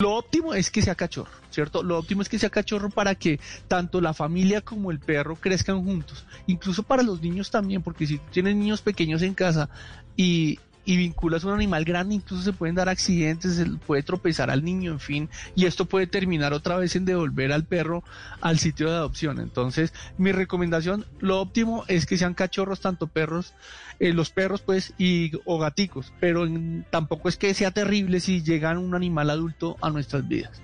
Lo óptimo es que sea cachorro, ¿cierto? Lo óptimo es que sea cachorro para que tanto la familia como el perro crezcan juntos. Incluso para los niños también, porque si tienes niños pequeños en casa y, y vinculas un animal grande, incluso se pueden dar accidentes, puede tropezar al niño, en fin, y esto puede terminar otra vez en devolver al perro al sitio de adopción. Entonces, mi recomendación, lo óptimo es que sean cachorros, tanto perros, eh, los perros, pues, y o gaticos, pero tampoco es que sea terrible si llegan un animal adulto a nuestras vidas.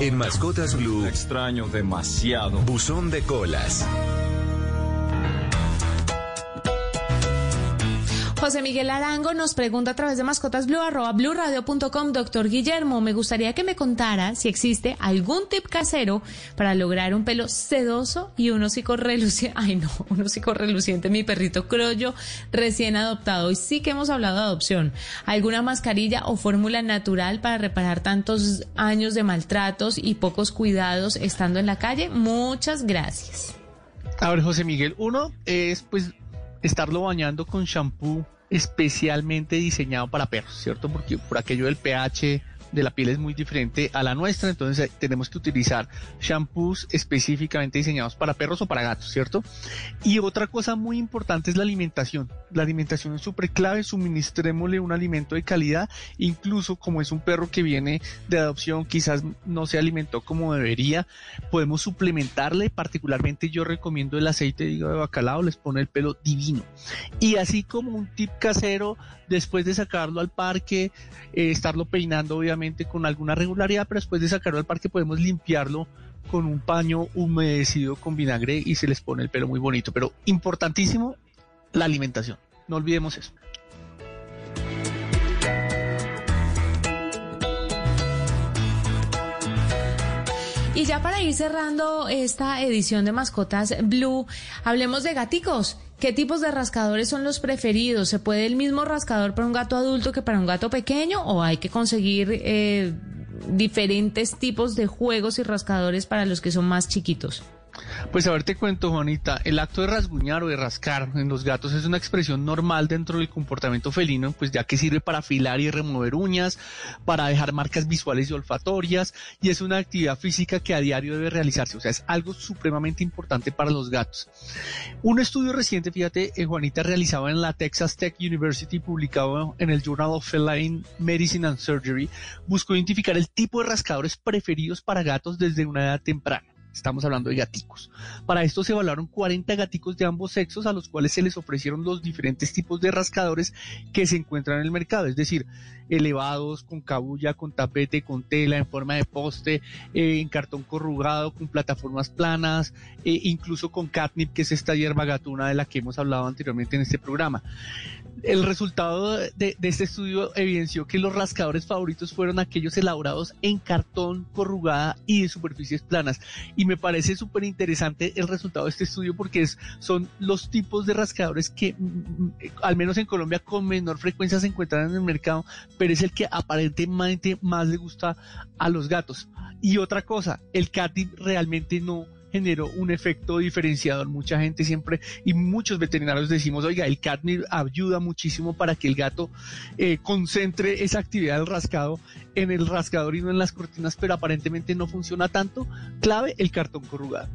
En Mascotas Blue. Extraño demasiado. Buzón de colas. José Miguel Arango nos pregunta a través de mascotas blue arroba doctor Guillermo, me gustaría que me contara si existe algún tip casero para lograr un pelo sedoso y un hocico reluciente. Ay, no, un hocico reluciente, mi perrito crollo recién adoptado. Y sí que hemos hablado de adopción. ¿Alguna mascarilla o fórmula natural para reparar tantos años de maltratos y pocos cuidados estando en la calle? Muchas gracias. A ver, José Miguel, uno es pues estarlo bañando con shampoo especialmente diseñado para perros, ¿cierto? Porque por aquello del pH de la piel es muy diferente a la nuestra, entonces tenemos que utilizar shampoos específicamente diseñados para perros o para gatos, ¿cierto? Y otra cosa muy importante es la alimentación. La alimentación es súper clave, suministrémosle un alimento de calidad, incluso como es un perro que viene de adopción, quizás no se alimentó como debería, podemos suplementarle, particularmente yo recomiendo el aceite de de bacalao, les pone el pelo divino. Y así como un tip casero, después de sacarlo al parque, eh, estarlo peinando obviamente con alguna regularidad, pero después de sacarlo al parque podemos limpiarlo con un paño humedecido con vinagre y se les pone el pelo muy bonito. Pero importantísimo, la alimentación. No olvidemos eso. Y ya para ir cerrando esta edición de Mascotas Blue, hablemos de gaticos. ¿Qué tipos de rascadores son los preferidos? ¿Se puede el mismo rascador para un gato adulto que para un gato pequeño o hay que conseguir eh, diferentes tipos de juegos y rascadores para los que son más chiquitos? Pues a ver, te cuento, Juanita, el acto de rasguñar o de rascar en los gatos es una expresión normal dentro del comportamiento felino, pues ya que sirve para afilar y remover uñas, para dejar marcas visuales y olfatorias, y es una actividad física que a diario debe realizarse, o sea, es algo supremamente importante para los gatos. Un estudio reciente, fíjate, eh, Juanita, realizado en la Texas Tech University, publicado en el Journal of Feline Medicine and Surgery, buscó identificar el tipo de rascadores preferidos para gatos desde una edad temprana. Estamos hablando de gaticos. Para esto se evaluaron 40 gaticos de ambos sexos a los cuales se les ofrecieron los diferentes tipos de rascadores que se encuentran en el mercado, es decir, elevados, con cabulla, con tapete, con tela, en forma de poste, eh, en cartón corrugado, con plataformas planas, e incluso con catnip, que es esta hierba gatuna de la que hemos hablado anteriormente en este programa el resultado de, este estudio evidenció que los rascadores favoritos fueron aquellos elaborados en cartón corrugada y de superficies planas. Y me parece súper interesante el resultado de este estudio porque son los tipos de rascadores que, mm, mm, al menos en Colombia, con menor frecuencia se encuentran en el mercado, pero es el que aparentemente más le gusta a los gatos. Y otra cosa, el catnip realmente no generó un efecto diferenciador. Mucha gente siempre y muchos veterinarios decimos, oiga, el catnip ayuda muchísimo para que el gato eh, concentre esa actividad del rascado en el rascador y no en las cortinas, pero aparentemente no funciona tanto. Clave, el cartón corrugado.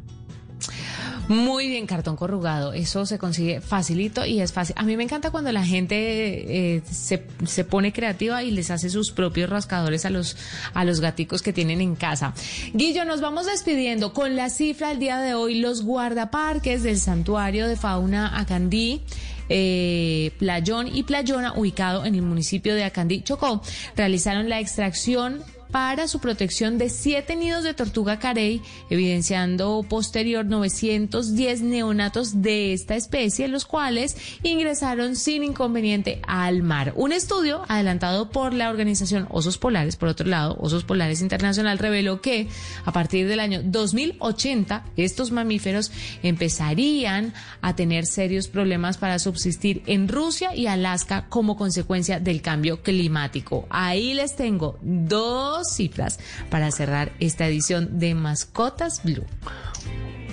Muy bien, cartón corrugado. Eso se consigue facilito y es fácil. A mí me encanta cuando la gente eh, se, se, pone creativa y les hace sus propios rascadores a los, a los gaticos que tienen en casa. Guillo, nos vamos despidiendo con la cifra del día de hoy. Los guardaparques del Santuario de Fauna Acandí. Eh, Playón y Playona, ubicado en el municipio de Acandí, Chocó, realizaron la extracción para su protección de siete nidos de tortuga carey, evidenciando posterior 910 neonatos de esta especie, los cuales ingresaron sin inconveniente al mar. Un estudio adelantado por la organización Osos Polares, por otro lado, Osos Polares Internacional, reveló que a partir del año 2080 estos mamíferos empezarían a tener serios problemas para subsistir en Rusia y Alaska como consecuencia del cambio climático. Ahí les tengo dos cifras para cerrar esta edición de Mascotas Blue.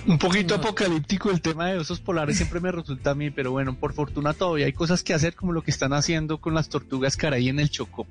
Un poquito apocalíptico el tema de osos polares siempre me resulta a mí, pero bueno, por fortuna todavía hay cosas que hacer como lo que están haciendo con las tortugas caray en el Chocó.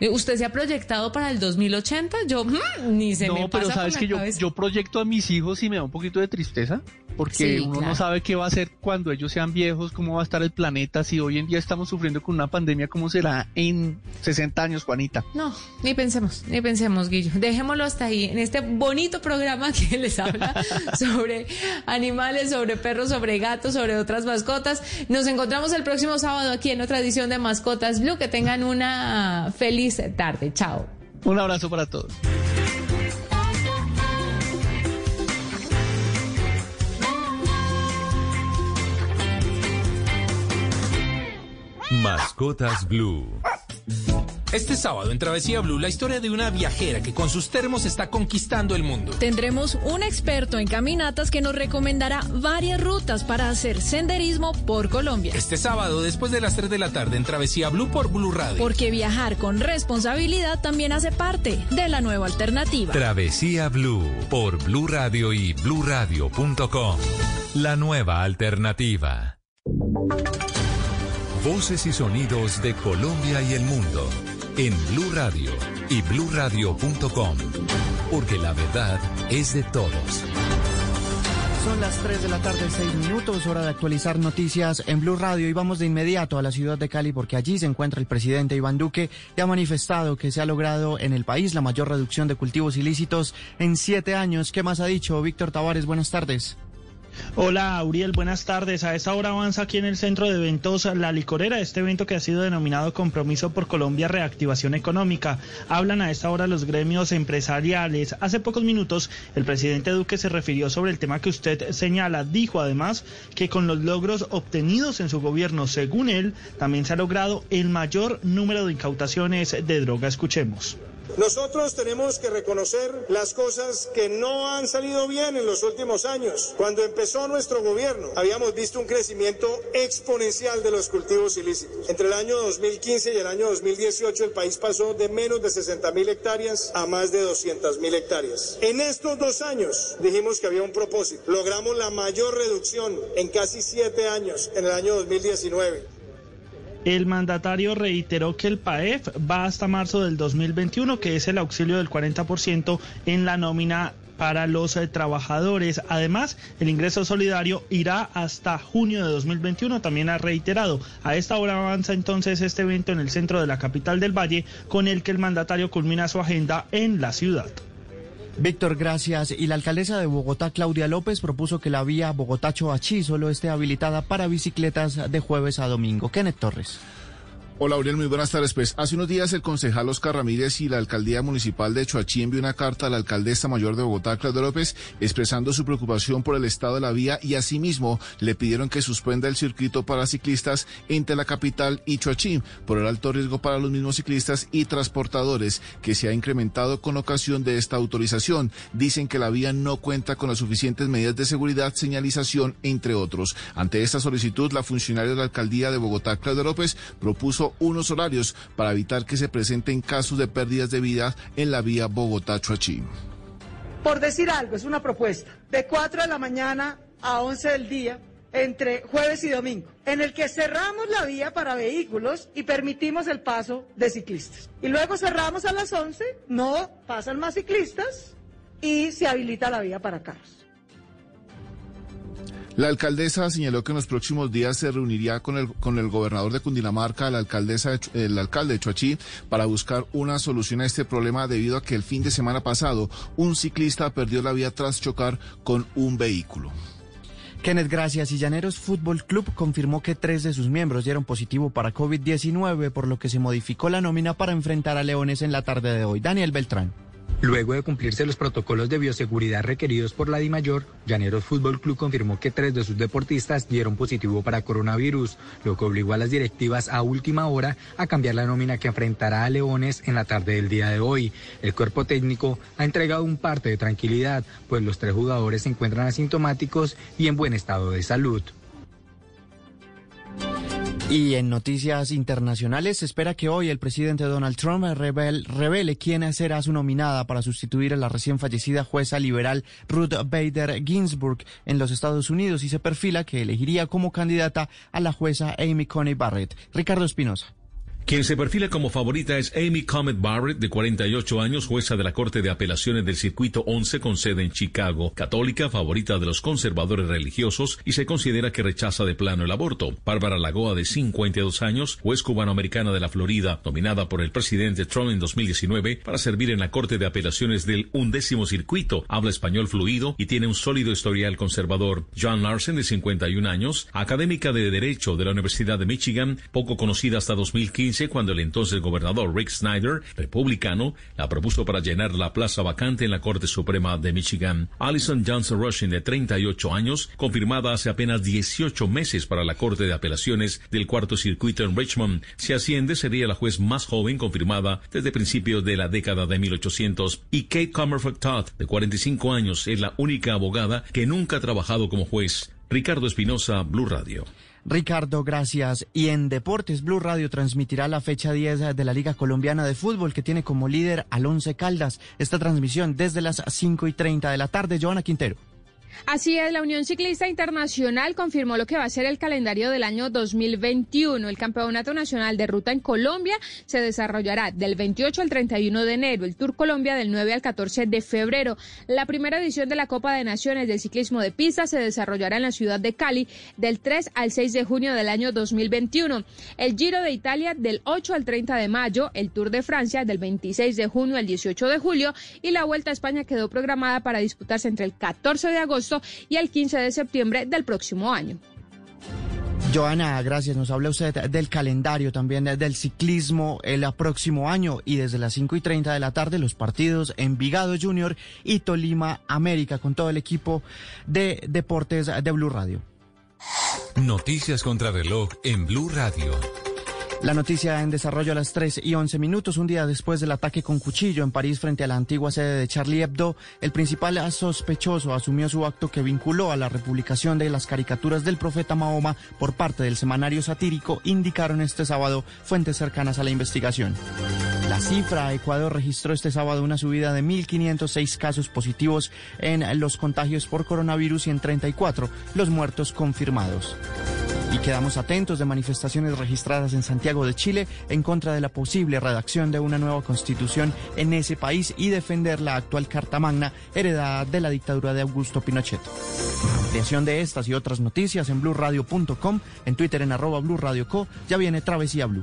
Eh, ¿Usted se ha proyectado para el 2080? Yo mm, ni se me No, pasa pero sabes por que yo, yo proyecto a mis hijos y me da un poquito de tristeza, porque Sí, uno claro. no sabe qué va a hacer cuando ellos sean viejos, cómo va a estar el planeta, si hoy en día estamos sufriendo con una pandemia, cómo será en 60 años, Juanita. No, ni pensemos, ni pensemos, Guillo. Dejémoslo hasta ahí, en este bonito programa que les habla sobre animales, sobre perros, sobre gatos, sobre otras mascotas. Nos encontramos el próximo sábado aquí en otra edición de Mascotas Blue. Que tengan una feliz tarde. Chao. Un abrazo para todos. Mascotas Blue. Este sábado en Travesía Blue, la historia de una viajera que con sus termos está conquistando el mundo. Tendremos un experto en caminatas que nos recomendará varias rutas para hacer senderismo por Colombia. Este sábado, después de las 3 de la tarde, en Travesía Blue por Blue Radio. Porque viajar con responsabilidad también hace parte de la nueva alternativa. Travesía Blue por Blue Radio y bluradio.com. La nueva alternativa. Voces y sonidos de Colombia y el mundo en Blue Radio y bluradio.com. Porque la verdad es de todos. Son las 3 de la tarde, 6 minutos, hora de actualizar noticias en Blue Radio y vamos de inmediato a la ciudad de Cali porque allí se encuentra el presidente Iván Duque y ha manifestado que se ha logrado en el país la mayor reducción de cultivos ilícitos en siete años. ¿Qué más ha dicho Víctor Tavares? Buenas tardes. Hola, Auriel, buenas tardes. A esta hora avanza aquí en el centro de eventos La Licorera, este evento que ha sido denominado Compromiso por Colombia Reactivación Económica. Hablan a esta hora los gremios empresariales. Hace pocos minutos el presidente Duque se refirió sobre el tema que usted señala. Dijo además que con los logros obtenidos en su gobierno, según él, también se ha logrado el mayor número de incautaciones de droga. Escuchemos. Nosotros tenemos que reconocer las cosas que no han salido bien en los últimos años. Cuando empezó nuestro gobierno, habíamos visto un crecimiento exponencial de los cultivos ilícitos. Entre el año 2015 y el año 2018, el país pasó de menos de 60 mil hectáreas a más de 200 mil hectáreas. En estos dos años dijimos que había un propósito. Logramos la mayor reducción en casi siete años, en el año 2019. El mandatario reiteró que el PAEF va hasta marzo del 2021, que es el auxilio del 40% en la nómina para los eh, trabajadores. Además, el ingreso solidario irá hasta junio de 2021, también ha reiterado. A esta hora avanza entonces este evento en el centro de la capital del Valle, con el que el mandatario culmina su agenda en la ciudad. Víctor, gracias. Y la alcaldesa de Bogotá, Claudia López, propuso que la vía Bogotá-Choachí solo esté habilitada para bicicletas de jueves a domingo. Kenneth Torres. Hola, Aurel, muy buenas tardes. Pues hace unos días el concejal Oscar Ramírez y la alcaldía municipal de Choachí envió una carta a la alcaldesa mayor de Bogotá, Claudia López, expresando su preocupación por el estado de la vía y asimismo le pidieron que suspenda el circuito para ciclistas entre la capital y Choachí por el alto riesgo para los mismos ciclistas y transportadores que se ha incrementado con ocasión de esta autorización. Dicen que la vía no cuenta con las suficientes medidas de seguridad, señalización, entre otros. Ante esta solicitud, la funcionaria de la alcaldía de Bogotá, Claudia López, propuso unos horarios para evitar que se presenten casos de pérdidas de vida en la vía Bogotá-Choachí. Por decir algo, es una propuesta de 4 de la mañana a 11 del día entre jueves y domingo, en el que cerramos la vía para vehículos y permitimos el paso de ciclistas. Y luego cerramos a las 11, no pasan más ciclistas y se habilita la vía para carros. La alcaldesa señaló que en los próximos días se reuniría con el, con el gobernador de Cundinamarca, la alcaldesa, el alcalde de Choachí, para buscar una solución a este problema debido a que el fin de semana pasado un ciclista perdió la vía tras chocar con un vehículo. Kenneth, gracias. Y Llaneros Fútbol Club confirmó que tres de sus miembros dieron positivo para COVID-19, por lo que se modificó la nómina para enfrentar a Leones en la tarde de hoy. Daniel Beltrán. Luego de cumplirse los protocolos de bioseguridad requeridos por la DIMAYOR, Llaneros Fútbol Club confirmó que tres de sus deportistas dieron positivo para coronavirus, lo que obligó a las directivas a última hora a cambiar la nómina que enfrentará a Leones en la tarde del día de hoy. El cuerpo técnico ha entregado un parte de tranquilidad, pues los tres jugadores se encuentran asintomáticos y en buen estado de salud. Y en noticias internacionales se espera que hoy el presidente Donald Trump revele, revele quién será su nominada para sustituir a la recién fallecida jueza liberal Ruth Bader Ginsburg en los Estados Unidos y se perfila que elegiría como candidata a la jueza Amy Coney Barrett. Ricardo Espinosa. Quien se perfila como favorita es Amy Comet Barrett, de 48 años, jueza de la Corte de Apelaciones del Circuito 11 con sede en Chicago, católica, favorita de los conservadores religiosos y se considera que rechaza de plano el aborto. Bárbara Lagoa, de 52 años, juez cubanoamericana de la Florida, nominada por el presidente Trump en 2019 para servir en la Corte de Apelaciones del undécimo circuito, habla español fluido y tiene un sólido historial conservador. John Larson, de 51 años, académica de Derecho de la Universidad de Michigan, poco conocida hasta 2015, cuando el entonces gobernador Rick Snyder, republicano, la propuso para llenar la plaza vacante en la Corte Suprema de Michigan. Alison Johnson Rushing, de 38 años, confirmada hace apenas 18 meses para la Corte de Apelaciones del Cuarto Circuito en Richmond. Si asciende, sería la juez más joven confirmada desde principios de la década de 1800. Y Kate Comerford Todd, de 45 años, es la única abogada que nunca ha trabajado como juez. Ricardo Espinosa, Blue Radio. Ricardo, gracias. Y en Deportes, Blue Radio transmitirá la fecha 10 de la Liga Colombiana de Fútbol, que tiene como líder al Once Caldas. Esta transmisión desde las 5 y 30 de la tarde. Joana Quintero. Así es, la Unión Ciclista Internacional confirmó lo que va a ser el calendario del año 2021. El Campeonato Nacional de Ruta en Colombia se desarrollará del 28 al 31 de enero, el Tour Colombia del 9 al 14 de febrero. La primera edición de la Copa de Naciones del Ciclismo de Pista se desarrollará en la ciudad de Cali del 3 al 6 de junio del año 2021. El Giro de Italia del 8 al 30 de mayo, el Tour de Francia del 26 de junio al 18 de julio y la Vuelta a España quedó programada para disputarse entre el 14 de agosto y el 15 de septiembre del próximo año. Joana, gracias. Nos habla usted del calendario también del ciclismo el próximo año y desde las 5 y 30 de la tarde los partidos en Vigado Junior y Tolima América con todo el equipo de deportes de Blue Radio. Noticias contra reloj en Blue Radio. La noticia en desarrollo a las 3 y 11 minutos, un día después del ataque con cuchillo en París frente a la antigua sede de Charlie Hebdo, el principal sospechoso asumió su acto que vinculó a la republicación de las caricaturas del profeta Mahoma por parte del semanario satírico, indicaron este sábado fuentes cercanas a la investigación. La cifra, Ecuador registró este sábado una subida de 1.506 casos positivos en los contagios por coronavirus y en 34 los muertos confirmados. Y quedamos atentos de manifestaciones registradas en Santiago de Chile en contra de la posible redacción de una nueva constitución en ese país y defender la actual Carta Magna heredada de la dictadura de Augusto Pinochet. Ampliación de estas y otras noticias en blueradio.com, en Twitter en arroba blueradioco, ya viene Travesía Blue.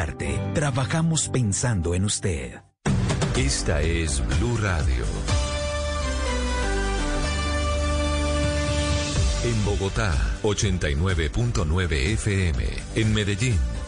Trabajamos pensando en usted. Esta es Blue Radio. En Bogotá, 89.9 FM. En Medellín.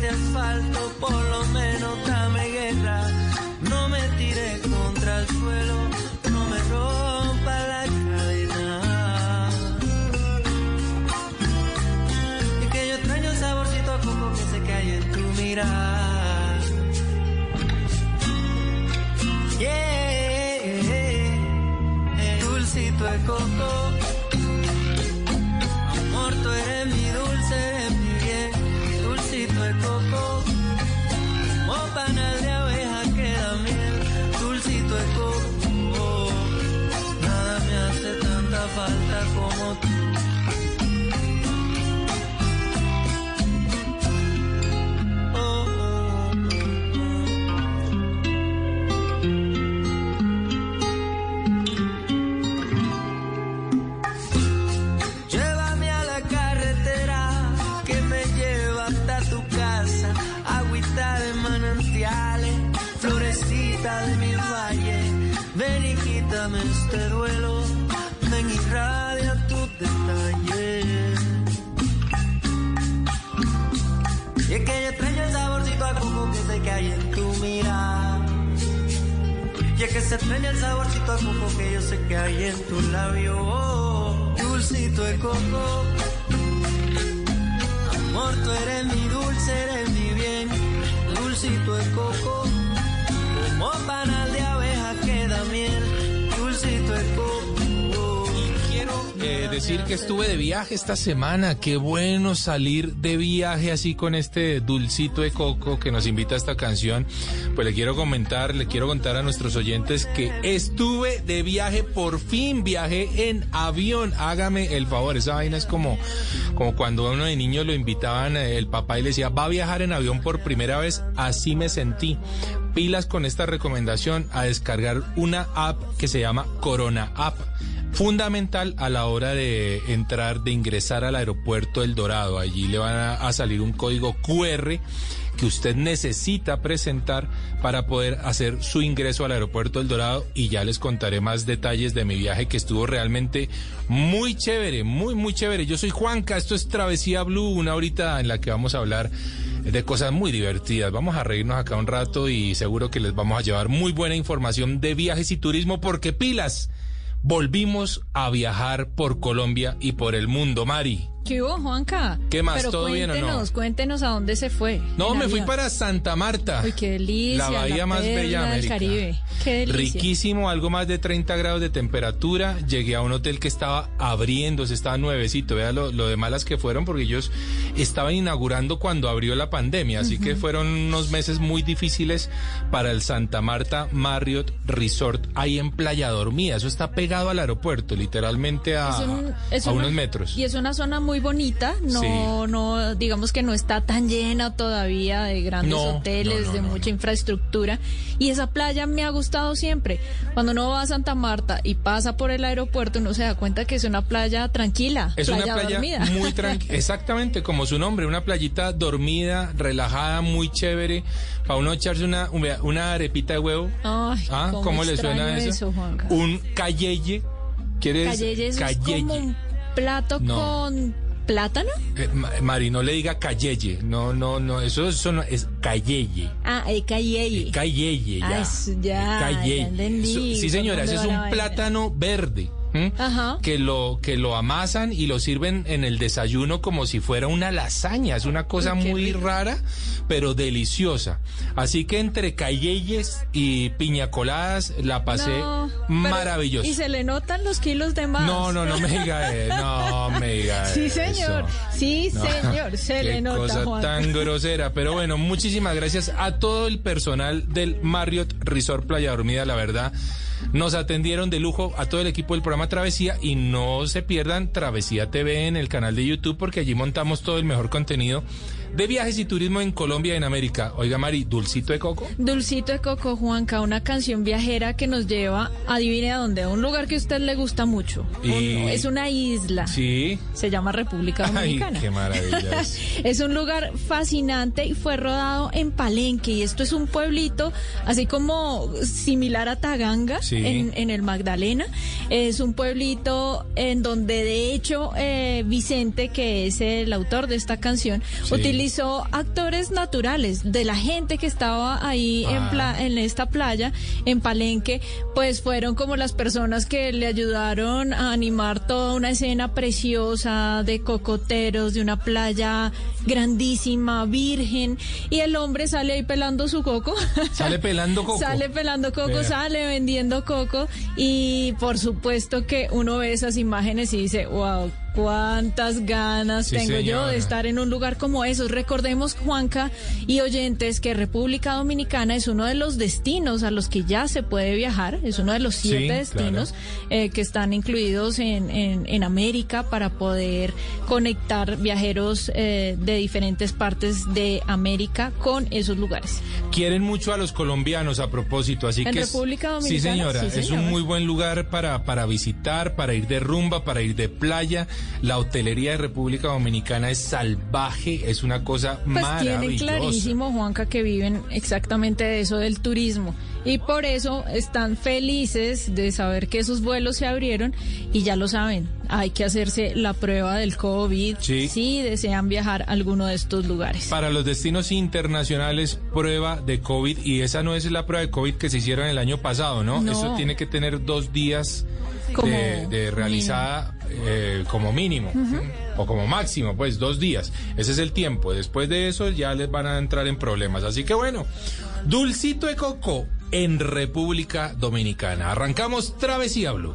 De asfalto, por lo menos dame que se extraña el saborcito a coco que yo sé que hay en tu labio. Dulcito de coco. Amor, tú eres mi dulce, eres mi bien. Dulcito de coco. Como panal decir que estuve de viaje esta semana. Qué bueno salir de viaje así con este dulcito de coco que nos invita a esta canción. Pues le quiero comentar, le quiero contar a nuestros oyentes que estuve de viaje, por fin viajé en avión. Hágame el favor, esa vaina es como, como cuando uno de niño lo invitaban, eh, el papá y le decía, va a viajar en avión por primera vez. Así me sentí. Pilas con esta recomendación a descargar una app que se llama Corona App fundamental a la hora de entrar, de ingresar al aeropuerto El Dorado. Allí le van a, salir un código QR que usted necesita presentar para poder hacer su ingreso al aeropuerto El Dorado y ya les contaré más detalles de mi viaje que estuvo realmente muy chévere, muy, muy chévere. Yo soy Juanca, esto es Travesía Blue, una horita en la que vamos a hablar de cosas muy divertidas. Vamos a reírnos acá un rato y seguro que les vamos a llevar muy buena información de viajes y turismo porque pilas volvimos a viajar por Colombia y por el mundo, Mari. ¿Qué hubo, Juanca? ¿Qué más? Pero ¿Todo bien o no? cuéntenos, Cuéntenos a dónde se fue. No, me fui para Santa Marta. Uy, qué delicia. La bahía más bella de América. Caribe. Qué delicia. Riquísimo, algo más de 30 grados de temperatura. Llegué a un hotel que estaba abriéndose, estaba nuevecito. Vea lo, lo de malas que fueron porque ellos estaban inaugurando cuando abrió la pandemia. Así que fueron unos meses muy difíciles para el Santa Marta Marriott Resort ahí en Playa Dormida. Eso está pegado al aeropuerto, literalmente a, un- a una- unos metros. Y es una zona muy bonita, no, Sí. no, digamos que no está tan llena todavía de grandes No, hoteles, no, no, de mucha infraestructura. Y esa playa me ha gustado siempre. Cuando uno va a Santa Marta y pasa por el aeropuerto, uno se da cuenta que es una playa tranquila, Es una playa dormida. muy tranquila, exactamente como su nombre, una playita dormida, relajada, muy chévere, para uno echarse una, una arepita de huevo. Ay, ¿Ah? cómo ¿Cómo, le suena eso? eso. Un cayeye. ¿Quieres? Eso es Cayeye. como un plato No. con plátano. Eh, Ma- Mari, no le diga cayeye. No, no, no, eso, eso no, es cayeye. Ah, el cayeye. Cayeye, ya. Ah, ya, Cayeye. ya entendí. Eso- sí, ¿Por señora, ese es un plátano verde. Ajá. que lo que lo amasan y lo sirven en el desayuno como si fuera una lasaña. Es una cosa Uy, muy rico. rara, pero deliciosa. Así que entre cayeyes y piña coladas la pasé No, maravilloso. Y se le notan los kilos de más. No, no, no me diga, eh, no me diga Sí, señor. eso. Sí, No. señor. Se Qué le nota, cosa Juan. tan grosera. Pero bueno, muchísimas gracias a todo el personal del Marriott Resort Playa Dormida, la verdad. Nos atendieron de lujo a todo el equipo del programa Travesía y no se pierdan Travesía TV en el canal de YouTube porque allí montamos todo el mejor contenido de viajes y turismo en Colombia y en América. Oiga, Mari, Dulcito de Coco. Dulcito de Coco Juanca, una canción viajera que nos lleva, adivine a dónde, a un lugar que a usted le gusta mucho. Y- Un- es una isla. Sí. Se llama República Ay, Dominicana. qué maravilla. es. Es un lugar fascinante y fue rodado en Palenque y esto es un pueblito así como similar a Taganga Sí. en, en el Magdalena. Es un pueblito en donde de hecho eh, Vicente, que es el autor de esta canción, Sí. Utilizó actores naturales de la gente que estaba ahí en, Ah. pla- en esta playa, en Palenque, pues fueron como las personas que le ayudaron a animar toda una escena preciosa de cocoteros, de una playa grandísima, virgen, y el hombre sale ahí pelando su coco. Sale pelando coco. Sale pelando coco, Vea. sale vendiendo coco y por supuesto que uno ve esas imágenes y dice, wow, cuántas ganas Sí, tengo yo señora. de estar en un lugar como esos. Recordemos, Juanca y oyentes, que República Dominicana es uno de los destinos a los que ya se puede viajar, es uno de los Sí, siete destinos eh, que están incluidos en, en, en América para poder conectar viajeros eh, de diferentes partes de América con esos lugares. Quieren mucho a los colombianos a propósito, así ¿En que es- República sí Dominicana? señora, Sí, es señor. un muy buen lugar para para visitar, para ir de rumba, para ir de playa. La hotelería de República Dominicana es salvaje, es una cosa Pues tienen maravillosa. clarísimo, Juanca, que viven exactamente de eso del turismo. Y por eso están felices de saber que esos vuelos se abrieron y ya lo saben, hay que hacerse la prueba del COVID Sí. si desean viajar a alguno de estos lugares. Para los destinos internacionales, prueba de COVID, y esa no es la prueba de COVID que se hicieron el año pasado, ¿no? No. Eso tiene que tener dos días de, de realizada eh, como mínimo, o como máximo, pues dos días. Ese es el tiempo. Después de eso ya les van a entrar en problemas. Así que bueno, dulcito de coco en República Dominicana. Arrancamos Travesía Blue.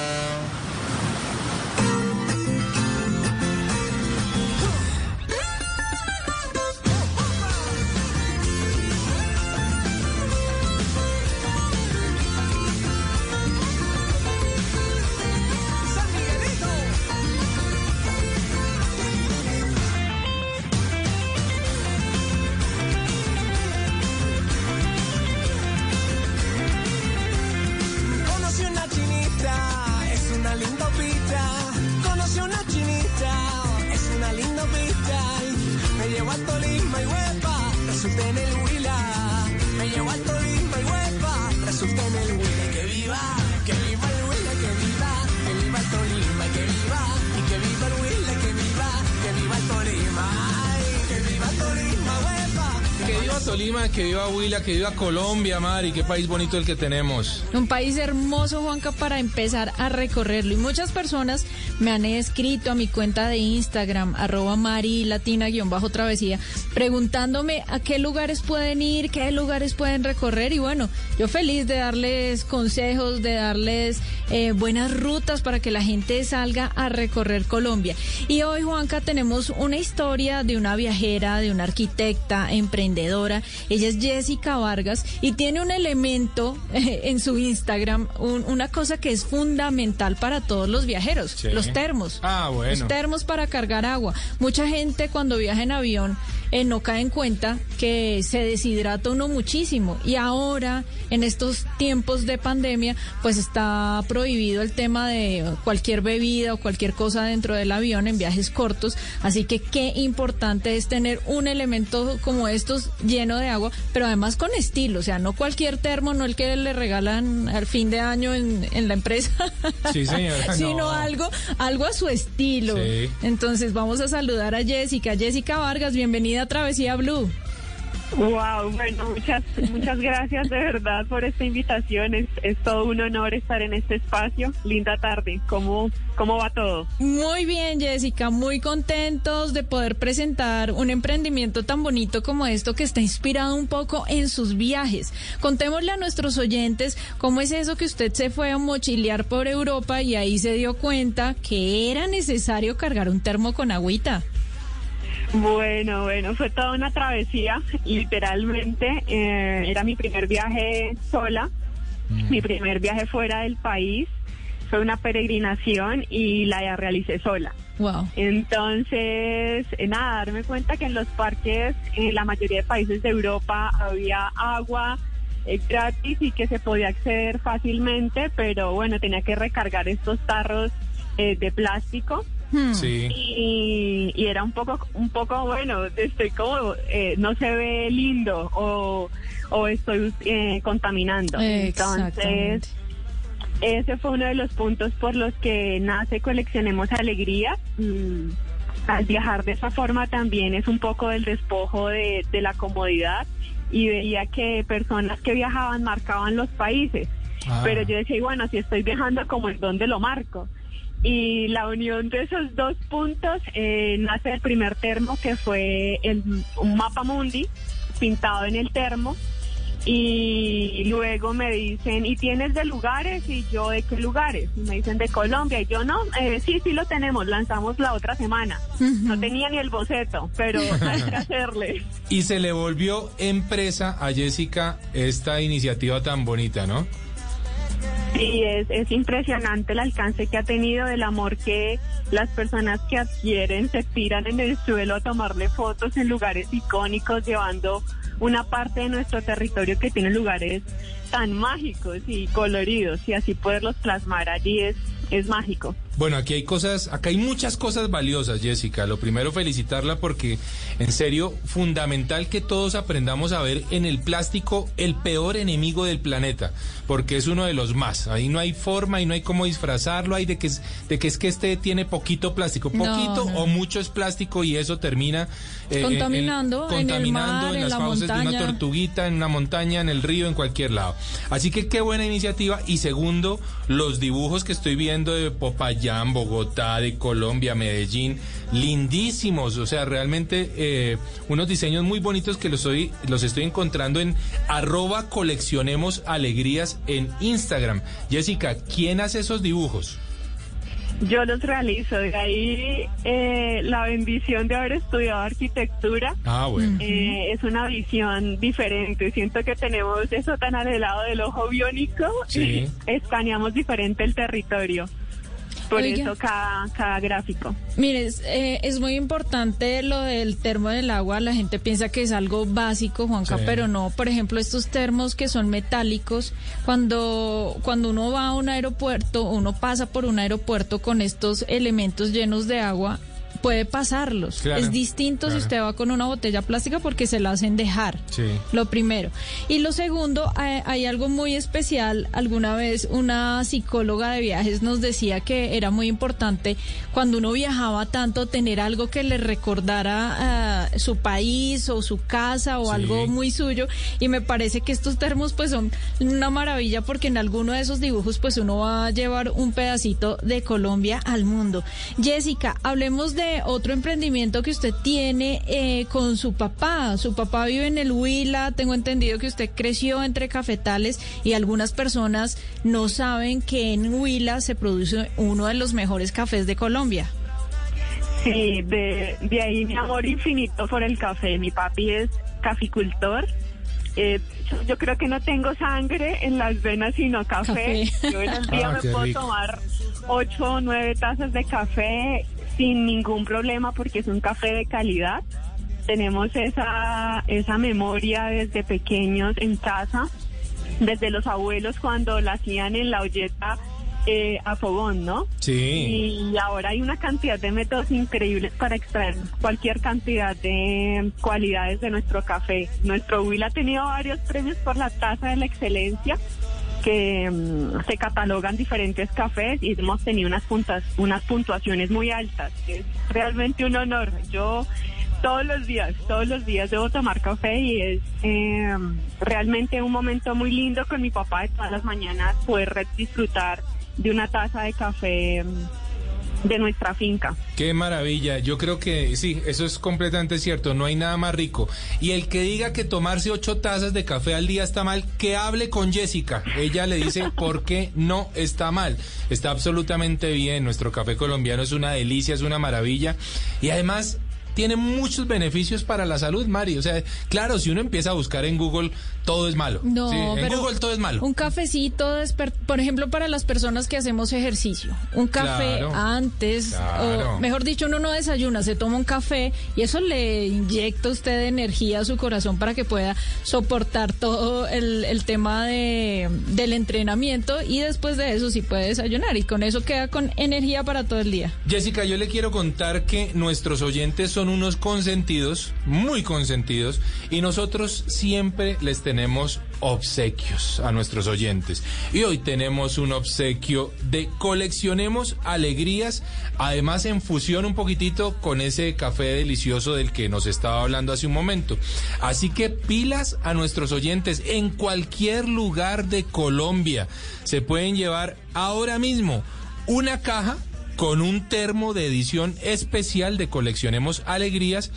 Colombia, Mari. Qué país bonito el que tenemos. Un país hermoso, Juanca, para empezar a recorrerlo. Y muchas personas me han escrito a mi cuenta de Instagram, arroba marilatina-travesía, preguntándome a qué lugares pueden ir, qué lugares pueden recorrer. Y bueno, yo feliz de darles consejos, de darles eh, buenas rutas para que la gente salga a recorrer Colombia. Y hoy, Juanca, tenemos una historia de una viajera, de una arquitecta, emprendedora. Ella es Jessica Vargas y tiene un elemento eh, en su Instagram, un- una cosa que es fundamental para todos los viajeros, Sí. los termos. Ah, bueno. Los termos para cargar agua. Mucha gente cuando viaja en avión eh, no cae en cuenta que se deshidrata uno muchísimo y ahora en estos tiempos de pandemia pues está prohibido el tema de cualquier bebida o cualquier cosa dentro del avión en viajes cortos, así que qué importante es tener un elemento como estos lleno de agua, pero además con estilo, o sea, no cualquier termo, no el que le regalan al fin de año en, en la empresa, Sí, señora. sino no. algo, algo a su estilo. Sí. Entonces vamos a saludar a Jessica. Jessica Vargas, bienvenida a Travesía Blue. Wow, bueno, muchas, muchas gracias de verdad por esta invitación. Es, es todo un honor estar en este espacio. Linda tarde. ¿Cómo, cómo va todo? Muy bien, Jessica, muy contentos de poder presentar un emprendimiento tan bonito como esto que está inspirado un poco en sus viajes. Contémosle a nuestros oyentes cómo es eso que usted se fue a mochilear por Europa y ahí se dio cuenta que era necesario cargar un termo con agüita. Bueno, bueno, fue toda una travesía, literalmente. eh, era mi primer viaje sola, mi primer viaje fuera del país. Fue una peregrinación y la realicé sola. Wow. Entonces, eh, nada, darme cuenta que en los parques, en la mayoría de países de Europa, había agua eh, gratis y que se podía acceder fácilmente, pero bueno, tenía que recargar estos tarros eh, de plástico. Sí. Y, y era un poco, un poco bueno, estoy como, eh, no se ve lindo o, o estoy eh, contaminando. Entonces, ese fue uno de los puntos por los que nace Coleccionemos Alegría. Mm, al viajar de esa forma también es un poco del despojo de, de la comodidad y veía que personas que viajaban marcaban los países. Ah. Pero yo decía, y bueno, si estoy viajando, como en dónde lo marco? Y la unión de esos dos puntos eh, nace el primer termo que fue el, un mapa mundi pintado en el termo y luego me dicen, ¿y tienes de lugares? Y yo, ¿de qué lugares? Y me dicen, de Colombia. Y yo, no, eh, sí, sí lo tenemos, lanzamos la otra semana. No tenía ni el boceto, pero hay que hacerle. Y se le volvió empresa a Jessica esta iniciativa tan bonita, ¿no? Sí, es, es impresionante el alcance que ha tenido, el amor que las personas que adquieren se tiran en el suelo a tomarle fotos en lugares icónicos, llevando una parte de nuestro territorio que tiene lugares tan mágicos y coloridos y así poderlos plasmar allí es, es mágico. Bueno, aquí hay cosas, acá hay muchas cosas valiosas, Jessica. Lo primero, felicitarla porque, en serio, fundamental que todos aprendamos a ver en el plástico el peor enemigo del planeta, porque es uno de los más. Ahí no hay forma y no hay cómo disfrazarlo, hay de que es, de que es que este tiene poquito plástico, poquito no. o mucho es plástico y eso termina eh, Contaminando en el contaminando mar, en las la fauces de una montaña. tortuguita, en una montaña, en el río, en cualquier lado. Así que qué buena iniciativa. Y segundo, los dibujos que estoy viendo de Bogotá, de Colombia, Medellín, lindísimos. O sea, realmente eh, unos diseños muy bonitos que los, estoy, los estoy encontrando en arroba coleccionemos alegrías en Instagram. Jessica, ¿quién hace esos dibujos? Yo los realizo, de ahí eh, la bendición de haber estudiado arquitectura. Ah, bueno. Eh, es una visión diferente. Siento que tenemos eso tan anhelado del ojo biónico Sí. escaneamos diferente el territorio. Por Oiga. eso cada, cada gráfico. Mire, es, eh, es muy importante lo del termo del agua. La gente piensa que es algo básico, Juanca, Sí. pero no. Por ejemplo, estos termos que son metálicos, cuando, cuando uno va a un aeropuerto, uno pasa por un aeropuerto con estos elementos llenos de agua, puede pasarlos. Claro, es distinto si usted va con una botella plástica porque se la hacen dejar. Sí. Lo primero. Y lo segundo, hay, hay algo muy especial. Alguna vez una psicóloga de viajes nos decía que era muy importante cuando uno viajaba tanto tener algo que le recordara ah, su país o su casa o Sí. algo muy suyo. Y me parece que estos termos pues son una maravilla porque en alguno de esos dibujos pues uno va a llevar un pedacito de Colombia al mundo. Jessica, hablemos de otro emprendimiento que usted tiene eh, con su papá. Su papá vive en el Huila. Tengo entendido que usted creció entre cafetales y algunas personas no saben que en Huila se produce uno de los mejores cafés de Colombia. Sí, de, de ahí mi amor infinito por el café. Mi papi es caficultor. Eh, yo, creo que no tengo sangre en las venas, sino café. Café. Yo en el día Ah, me puedo rico. tomar ocho o nueve tazas de café sin ningún problema porque es un café de calidad. tenemos esa, esa memoria desde pequeños en casa, desde los abuelos cuando la hacían en la olleta eh, a fogón, ¿no? Sí. Y ahora hay una cantidad de métodos increíbles para extraer cualquier cantidad de cualidades de nuestro café. Nuestro Will ha tenido varios premios por la taza de la excelencia que mm, se catalogan diferentes cafés y hemos tenido unas puntas, unas puntuaciones muy altas. Es realmente un honor. Yo todos los días, todos los días debo tomar café y es eh, realmente un momento muy lindo con mi papá de todas las mañanas poder disfrutar de una taza de café mm, de nuestra finca. Qué maravilla. Yo creo que sí, eso es completamente cierto. No hay nada más rico. Y el que diga que tomarse ocho tazas de café al día está mal, que hable con Jessica. Ella le dice por qué no está mal. Está absolutamente bien. Nuestro café colombiano es una delicia, es una maravilla. Y además tiene muchos beneficios para la salud, Mari. O sea, claro, si uno empieza a buscar en Google, todo es malo. No, Sí, en pero Google todo es malo. Un cafecito, por ejemplo, para las personas que hacemos ejercicio. Un café Claro, antes, claro. o mejor dicho, uno no desayuna, se toma un café y eso le inyecta a usted energía a su corazón para que pueda soportar todo el, el tema de, del entrenamiento y después de eso sí puede desayunar y con eso queda con energía para todo el día. Jessica, yo le quiero contar que nuestros oyentes son unos consentidos, muy consentidos, y nosotros siempre les tenemos obsequios a nuestros oyentes. Y hoy tenemos un obsequio de coleccionemos alegrías, además en fusión un poquitito con ese café delicioso del que nos estaba hablando hace un momento. Así que pilas a nuestros oyentes en cualquier lugar de Colombia. Se pueden llevar ahora mismo una caja con un termo de edición especial de Coleccionemos Alegrías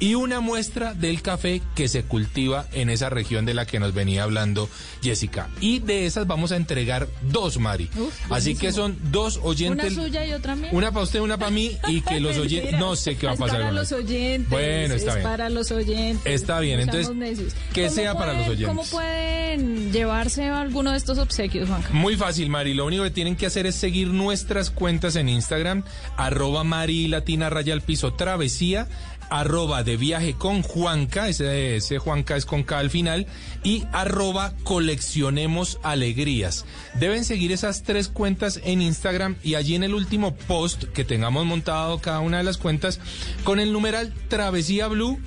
y una muestra del café que se cultiva en esa región de la que nos venía hablando Jessica. Y de esas vamos a entregar dos, Mari. Uf, Así que son dos oyentes. Una suya y otra mía. Una para usted, una para mí y que los oyentes... No sé qué va a Es pasar para con los oyentes. Bueno, está es bien. para los oyentes. Está bien, entonces, que ¿Cómo sea para los oyentes. ¿Cómo pueden llevarse alguno de estos obsequios, Juanca? Muy fácil, Mari. Lo único que tienen que hacer es seguir nuestras cuentas en Instagram, arroba Mari Latina Raya al Piso Travesía, arroba de viaje con Juanca, ese, Juanca es con K al final, y arroba coleccionemos alegrías. Deben seguir esas tres cuentas en Instagram y allí en el último post que tengamos montado cada una de las cuentas con el numeral Travesía Blue.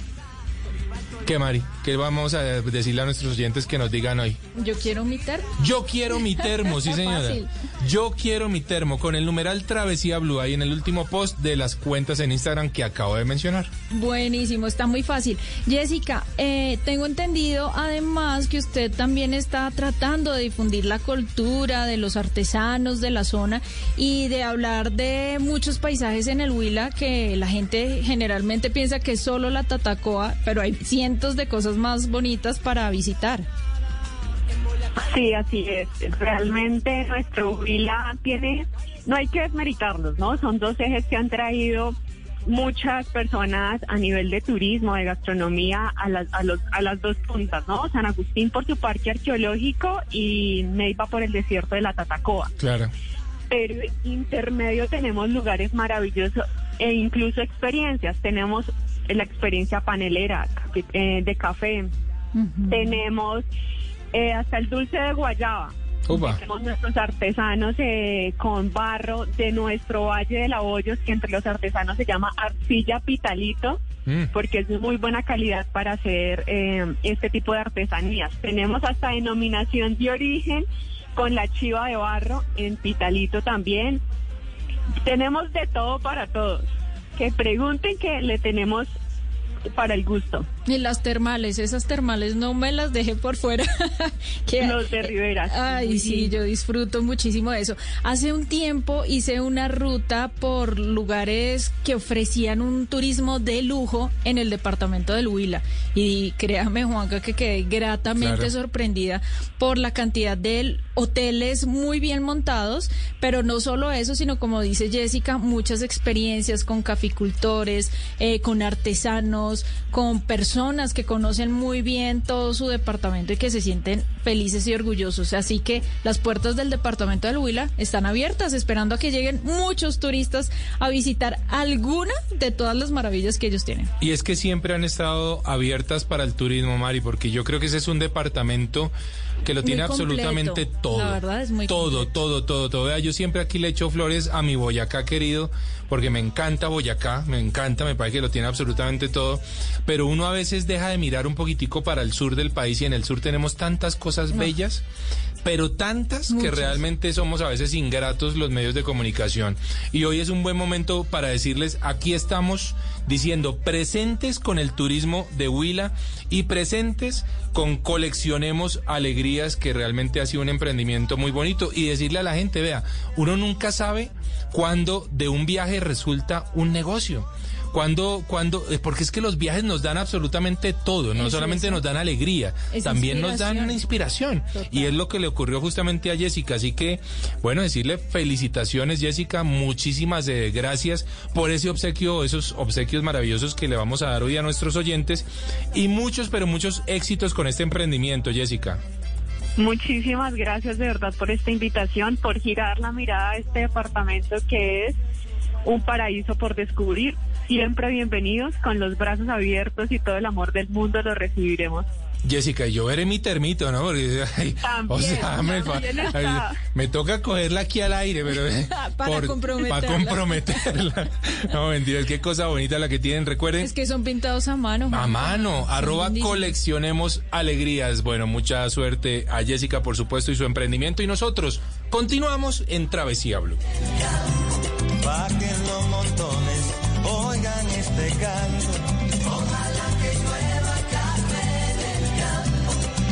¿Qué, Mari? ¿Qué vamos a decirle a nuestros oyentes que nos digan hoy? Yo quiero mi termo. Yo quiero mi termo, sí señora. Fácil. Yo quiero mi termo con el numeral Travesía Blue ahí en el último post de las cuentas en Instagram que acabo de mencionar. Buenísimo, está muy fácil. Jessica, eh, tengo entendido además que usted también está tratando de difundir la cultura de los artesanos de la zona y de hablar de muchos paisajes en el Huila que la gente generalmente piensa que es solo la Tatacoa, pero hay cientos de cosas más bonitas para visitar. Sí, así es. Realmente nuestro Huila tiene, no hay que desmeritarlos, ¿no? Son dos ejes que han traído muchas personas a nivel de turismo, de gastronomía, a las, a los, a las dos puntas, ¿no? San Agustín por su parque arqueológico y Neiva por el desierto de la Tatacoa. Claro. Pero intermedio tenemos lugares maravillosos e incluso experiencias. Tenemos la experiencia panelera eh, de café. Tenemos eh, hasta el dulce de guayaba. Tenemos nuestros artesanos eh, con barro de nuestro Valle de la Hoyos, que entre los artesanos se llama arcilla pitalito, Mm. porque es de muy buena calidad para hacer eh, este tipo de artesanías. Tenemos hasta denominación de origen con la chiva de barro en pitalito también. Tenemos de todo para todos. Que pregunten que le tenemos para el gusto. Y las termales, esas termales no me las dejé por fuera. Que- Los de Rivera. Ay, sí, yo disfruto muchísimo de eso. Hace un tiempo hice una ruta por lugares que ofrecían un turismo de lujo en el departamento del Huila. Y créame, Juanca, que quedé gratamente Claro. sorprendida por la cantidad de hoteles muy bien montados, pero no solo eso, sino como dice Jessica, muchas experiencias con caficultores, eh, con artesanos, con personas que conocen muy bien todo su departamento y que se sienten felices y orgullosos. Así que las puertas del departamento del Huila están abiertas, esperando a que lleguen muchos turistas a visitar alguna de todas las maravillas que ellos tienen. Y es que siempre han estado abiertas para el turismo, Mari, porque yo creo que ese es un departamento que lo tiene completo. absolutamente todo. La verdad es muy todo, completo. todo, todo, todo. Vea, Yo siempre aquí le echo flores a mi Boyacá querido, porque me encanta Boyacá, me encanta, me parece que lo tiene absolutamente todo. Pero uno a veces deja de mirar un poquitico para el sur del país y en el sur tenemos tantas cosas bellas. Pero tantas que realmente somos a veces ingratos los medios de comunicación. Y hoy es un buen momento para decirles, aquí estamos diciendo presentes con el turismo de Huila y presentes con coleccionemos alegrías, que realmente ha sido un emprendimiento muy bonito. Y decirle a la gente, vea, uno nunca sabe cuándo de un viaje resulta un negocio. Cuando, cuando, eh, porque es que los viajes nos dan absolutamente todo, no solamente eso. nos dan alegría, Es también nos dan una inspiración. Total. Y es lo que le ocurrió justamente a Jessica. Así que, bueno, decirle felicitaciones, Jessica, muchísimas eh, gracias por ese obsequio, esos obsequios maravillosos que le vamos a dar hoy a nuestros oyentes. Y muchos, pero muchos éxitos con este emprendimiento, Jessica. Muchísimas gracias de verdad por esta invitación, por girar la mirada a este departamento que es un paraíso por descubrir. Siempre bienvenidos, con los brazos abiertos y todo el amor del mundo los recibiremos. Jessica, yo veré mi termito, ¿no? Porque, ay, o También, sea, me, también ay, me toca cogerla aquí al aire, pero eh, Para comprometerla. para comprometerla. No, mentira, qué cosa bonita la que tienen. Recuerden, Es que son pintados a mano. a mano, arroba coleccionemos alegrías. Bueno, mucha suerte a Jessica, por supuesto, y su emprendimiento. Y nosotros continuamos en Travesía Blue. Montones, oigan Ojalá que llueva café del campo.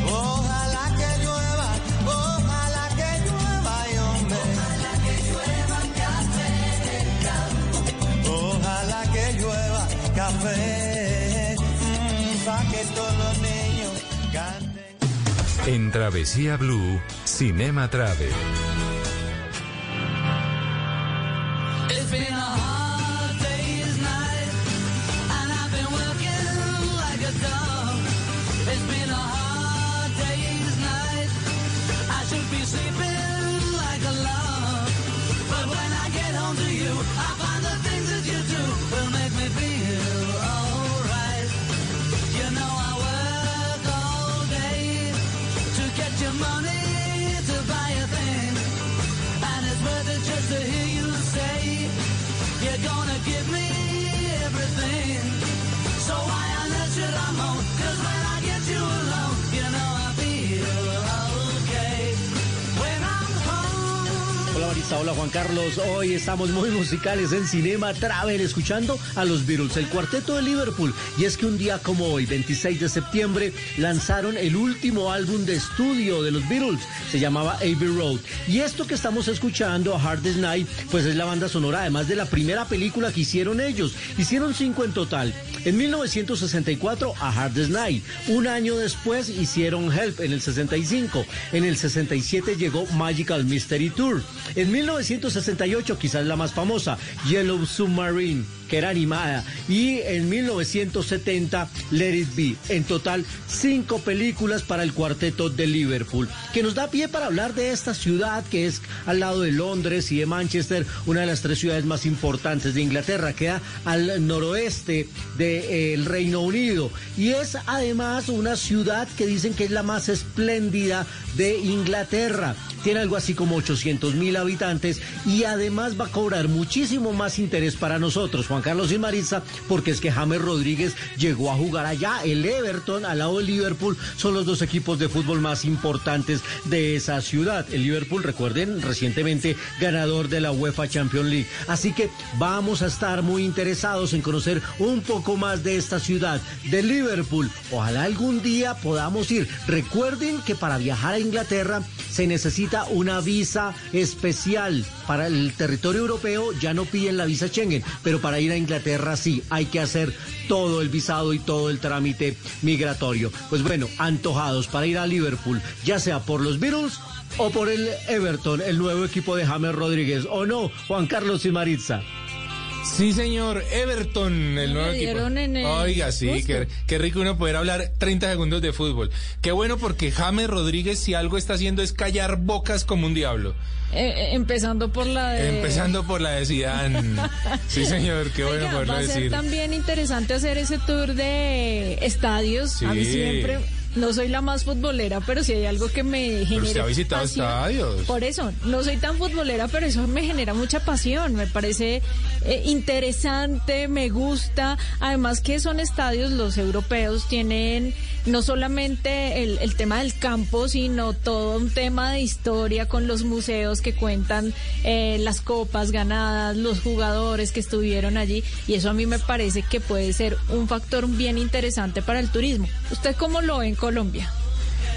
Ojalá que llueva, ojalá que llueva, y hombre. Ojalá que llueva café del campo. Ojalá que llueva café, para que todos los niños canten. En Travesía Blue, Cinema Travel. Hola Juan Carlos. Hoy estamos muy musicales en Cinema Travel, escuchando a los Beatles, el cuarteto de Liverpool. Y es que un día como hoy, 26 de septiembre, lanzaron el último álbum de estudio de los Beatles. Se llamaba Abbey Road. Y esto que estamos escuchando, A Hard Day's Night, pues es la banda sonora, además de la primera película que hicieron ellos. Hicieron cinco en total. En 1964, A Hard Day's Night. Un año después hicieron Help en el 65. En el 67 llegó Magical Mystery Tour. 1968, quizás la más famosa, Yellow Submarine, que era animada. Y en 1970, Let It Be. En total, cinco películas para el cuarteto de Liverpool, que nos da pie para hablar de esta ciudad que es al lado de Londres y de Manchester, una de las tres ciudades más importantes de Inglaterra. Queda al noroeste del Reino Unido. Y es además una ciudad que dicen que es la más espléndida de Inglaterra. Tiene algo así como 800 mil habitantes y además va a cobrar muchísimo más interés para nosotros, Juan Carlos y Marisa, porque es que James Rodríguez llegó a jugar allá. El Everton al lado del Liverpool son los dos equipos de fútbol más importantes de esa ciudad. El Liverpool, recuerden, recientemente ganador de la UEFA Champions League. Así que vamos a estar muy interesados en conocer un poco más de esta ciudad, de Liverpool. Ojalá algún día podamos ir. Recuerden que para viajar a Inglaterra se necesita una visa especial. Para el territorio europeo ya no piden la visa Schengen, pero para ir a Inglaterra sí, hay que hacer todo el visado y todo el trámite migratorio. Pues bueno, antojados para ir a Liverpool, ya sea por los Beatles o por el Everton, el nuevo equipo de James Rodríguez? ¿O no, Juan Carlos y Maritza? Sí, señor. Everton, el nuevo equipo. el Oiga, sí, qué, qué rico uno poder hablar 30 segundos de fútbol. Qué bueno porque James Rodríguez, si algo está haciendo es callar bocas como un diablo. Eh, eh, empezando por la de... Empezando por la de Zidane. Sí, señor, qué bueno Oiga, poderlo va a ser decir. también interesante hacer ese tour de estadios. A mí Sí. siempre, no soy la más futbolera, pero si hay algo que me genera. usted ha visitado pasión, estadios. Por eso, no soy tan futbolera, pero eso me genera mucha pasión. Me parece eh, interesante, me gusta. Además que son estadios, los europeos tienen no solamente el, el tema del campo, sino todo un tema de historia con los museos que cuentan eh, las copas ganadas, los jugadores que estuvieron allí. Y eso a mí me parece que puede ser un factor bien interesante para el turismo. ¿Usted cómo lo Colombia?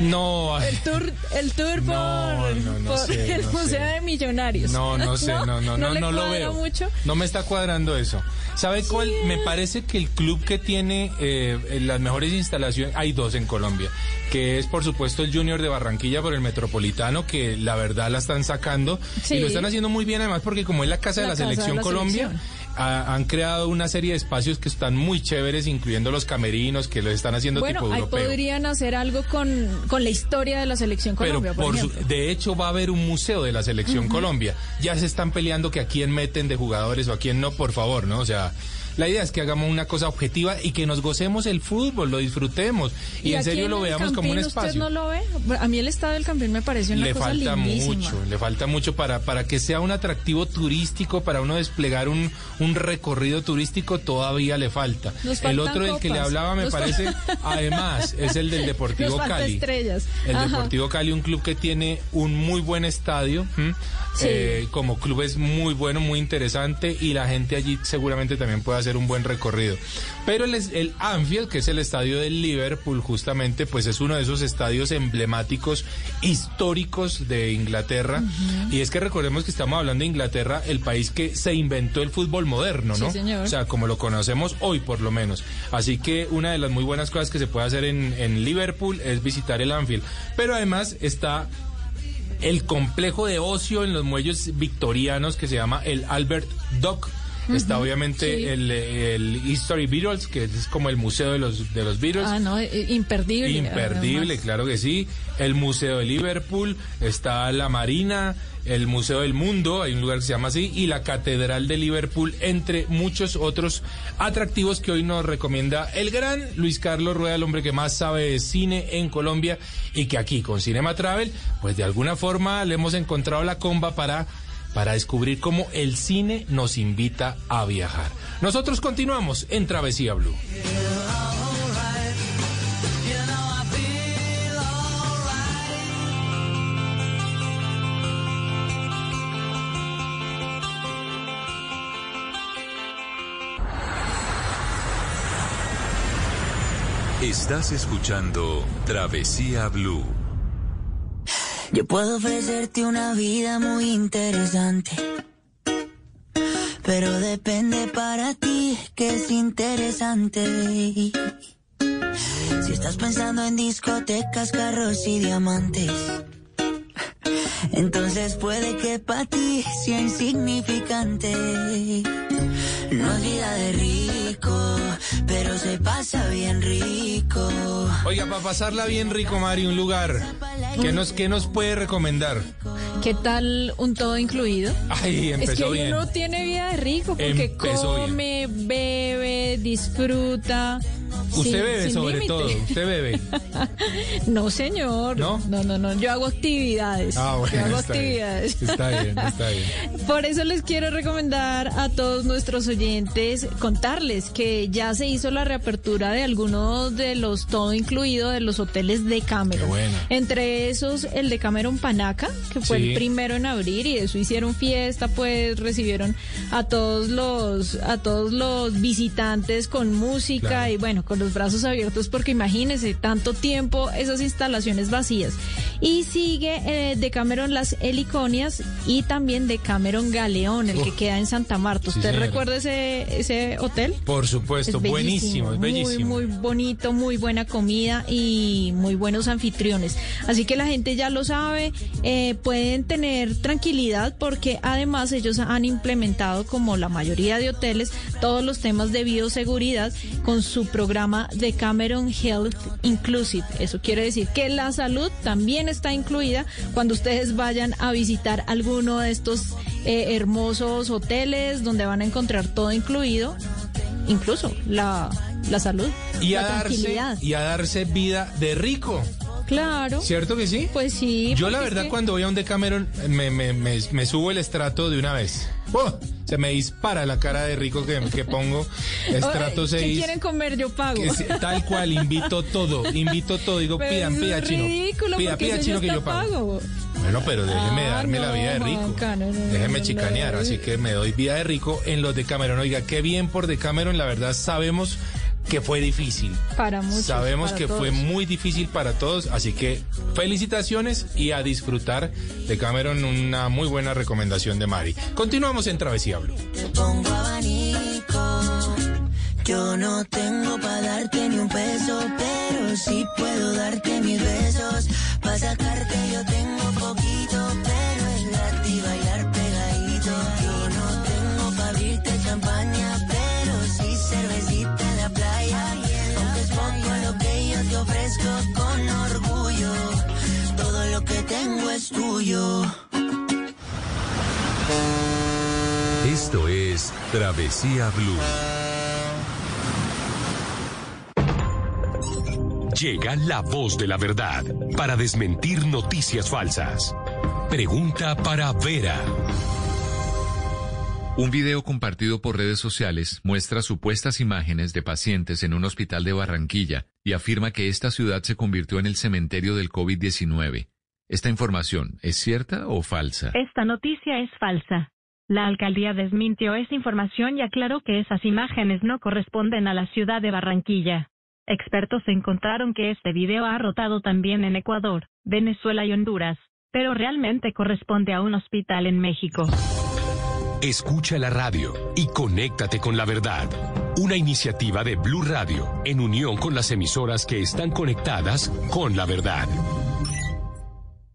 No, El tour, el tour por, No, por sé, el Museo sé. de Millonarios. no, no sé, no, no, no, no lo veo. mucho. No me está cuadrando eso. ¿Sabe cuál? Me parece que el club que tiene eh, las mejores instalaciones, hay dos en Colombia, que es por supuesto el Junior de Barranquilla por el Metropolitano, que la verdad la están sacando Sí. y lo están haciendo muy bien además porque como es la casa de La de selección la Colombia, selección. Ha- han creado una serie de espacios que están muy chéveres, incluyendo los camerinos, que lo están haciendo Bueno, tipo ahí europeo. podrían hacer algo con, con la historia de la selección Pero Colombia, por, por su- de hecho va a haber un museo de la selección Colombia. Ya se están peleando que a quién meten de jugadores o a quién no, por favor, ¿no? O sea, la idea es que hagamos una cosa objetiva y que nos gocemos el fútbol, lo disfrutemos y, en serio lo veamos como un espacio. ¿Usted no lo ve? A mí el estado del Campín me parece una le cosa falta lindísima. mucho, le falta mucho para, para que sea un atractivo turístico, para uno desplegar un, un recorrido turístico, todavía le falta. El otro del que le hablaba me Nos parece, además, es el del Deportivo Nos Cali. estrellas. El Ajá. Deportivo Cali, un club que tiene un muy buen estadio. Eh, como club es muy bueno, muy interesante y la gente allí seguramente también puede hacer un buen recorrido. Pero el, el Anfield, que es el estadio del Liverpool, justamente, pues es uno de esos estadios emblemáticos históricos de Inglaterra. Y es que recordemos que estamos hablando de Inglaterra, el país que se inventó el fútbol moderno, ¿no? Sí, señor. O sea, como lo conocemos hoy por lo menos. Así que una de las muy buenas cosas que se puede hacer en, en Liverpool es visitar el Anfield. Pero además está el complejo de ocio en los muelles victorianos que se llama el Albert Dock. Está obviamente sí. el, el History Beatles, que es como el museo de los, de los Beatles. Ah, no, eh, imperdible. Imperdible, además. claro que sí. El Museo de Liverpool, está la Marina, el Museo del Mundo, hay un lugar que se llama así, y la Catedral de Liverpool, entre muchos otros atractivos que hoy nos recomienda el gran Luis Carlos Rueda, el hombre que más sabe de cine en Colombia, y que aquí con Cinema Travel, pues de alguna forma le hemos encontrado la comba para para descubrir cómo el cine nos invita a viajar. Nosotros continuamos en Travesía Blue. Estás escuchando Travesía Blue. Yo puedo ofrecerte una vida muy interesante. Pero depende para ti que es interesante. Si estás pensando en discotecas, carros y diamantes. Entonces puede que para ti sea insignificante. No es vida de rico, pero se pasa bien rico. Oiga, para pasarla bien rico, Mari, un lugar. ¿Qué nos, qué nos puede recomendar? ¿Qué tal un todo incluido? Ay, Es que empezó bien. uno tiene vida de rico porque Empezó bien. come, bebe, disfruta. Usted sin- bebe sin sobre todo, usted bebe. No, señor. ¿No? No, no, no. Yo hago actividades. Ah, bueno, Yo hago está bien. actividades. Está bien, está bien. Por eso les quiero recomendar a todos nuestros oyentes contarles que ya se hizo la reapertura de algunos de los todo incluido de los hoteles de Cameron. Qué bueno. Entre esos el de Cameron Panaca, que fue Sí. el primero en abrir y de eso hicieron fiesta, pues recibieron a todos los a todos los visitantes con música Claro. y bueno, con los brazos abiertos porque imagínense, tanto tiempo esas instalaciones vacías. Y sigue eh, de Cameron Las Heliconias y también de Cameron Galeón, el que queda en Santa Marta. Sí, ¿Usted señora. recuerda ese, ese hotel? Por supuesto, Es buenísimo, es bellísimo. Muy, muy bonito, muy buena comida y muy buenos anfitriones. Así que la gente ya lo sabe, eh, pueden tener tranquilidad porque además ellos han implementado, como la mayoría de hoteles, todos los temas de bioseguridad con su programa de Cameron Health Inclusive. Eso quiere decir que la salud también está incluida cuando ustedes vayan a visitar alguno de estos eh, hermosos hoteles donde van a encontrar todo incluido, incluso la, la salud, Y a, la darse, tranquilidad. y a darse vida de rico. Claro. ¿Cierto que sí? Pues sí. Yo la es verdad que- cuando voy a un Decameron me, me, me, me subo el estrato de una vez. ¡Oh! Se me dispara la cara de rico que, que pongo. Estrato Oye, ¿Qué 6. quieren comer? Yo pago. que tal cual, invito todo, invito todo. Digo, Pero pidan, es pida chino. ridículo, Pida, pida chino que yo pago. pago. Bueno, pero déjeme Ah, darme la vida de rico. Juanca, no, no, déjeme chicanear, así que me doy vida de rico en los Decameron. Oiga, qué bien por Decameron, la verdad sabemos que fue difícil. Para muchos. Sabemos para que todos. fue muy difícil para todos, así que felicitaciones y a disfrutar de Cameron, una muy buena recomendación de Mari. Continuamos en Travesía Blue. pongo abanico. Yo no tengo para darte ni un peso, pero sí puedo darte mis besos. Para sacarte yo tengo poquito, es Travesía Blue. Llega la voz de la verdad para desmentir noticias falsas. Pregunta para Vera. Un video compartido por redes sociales muestra supuestas imágenes de pacientes en un hospital de Barranquilla y afirma que esta ciudad se convirtió en el cementerio del COVID-19. ¿Esta información es cierta o falsa? Esta noticia es falsa. La alcaldía desmintió esa información y aclaró que esas imágenes no corresponden a la ciudad de Barranquilla. Expertos encontraron que este video ha rotado también en Ecuador, Venezuela y Honduras, pero realmente corresponde a un hospital en México. Escucha la radio y conéctate con la verdad. Una iniciativa de Blue Radio en unión con las emisoras que están conectadas con la verdad.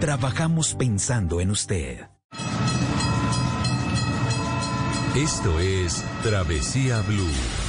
Trabajamos pensando en usted. Esto es Travesía Blue.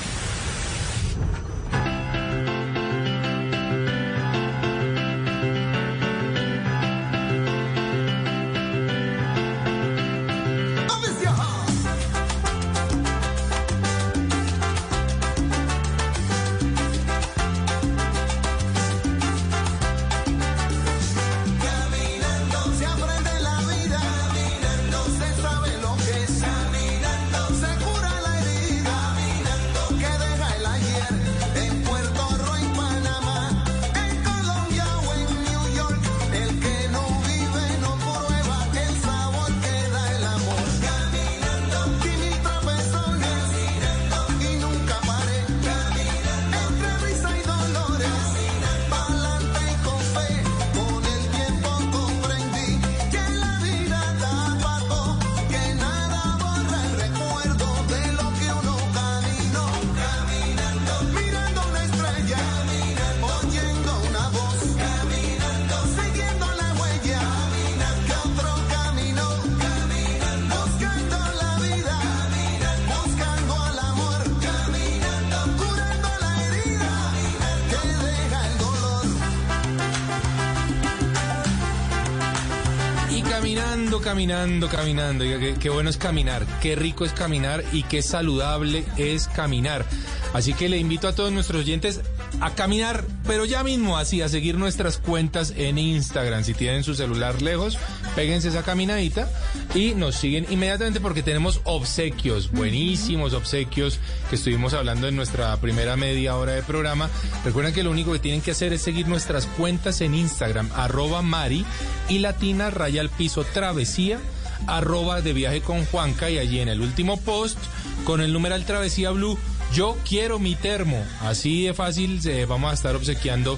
Caminando, caminando, qué, qué bueno es caminar, qué rico es caminar y qué saludable es caminar. Así que le invito a todos nuestros oyentes a caminar, pero ya mismo así, a seguir nuestras cuentas en Instagram. Si tienen su celular lejos, péguense esa caminadita y nos siguen inmediatamente porque tenemos obsequios, buenísimos obsequios que estuvimos hablando en nuestra primera media hora de programa. Recuerden que lo único que tienen que hacer es seguir nuestras cuentas en Instagram, arroba Mari y Latina Raya al Piso Travesía arroba de viaje con Juanca y allí en el último post con el numeral Travesía Blue yo quiero mi termo. Así de fácil vamos a estar obsequiando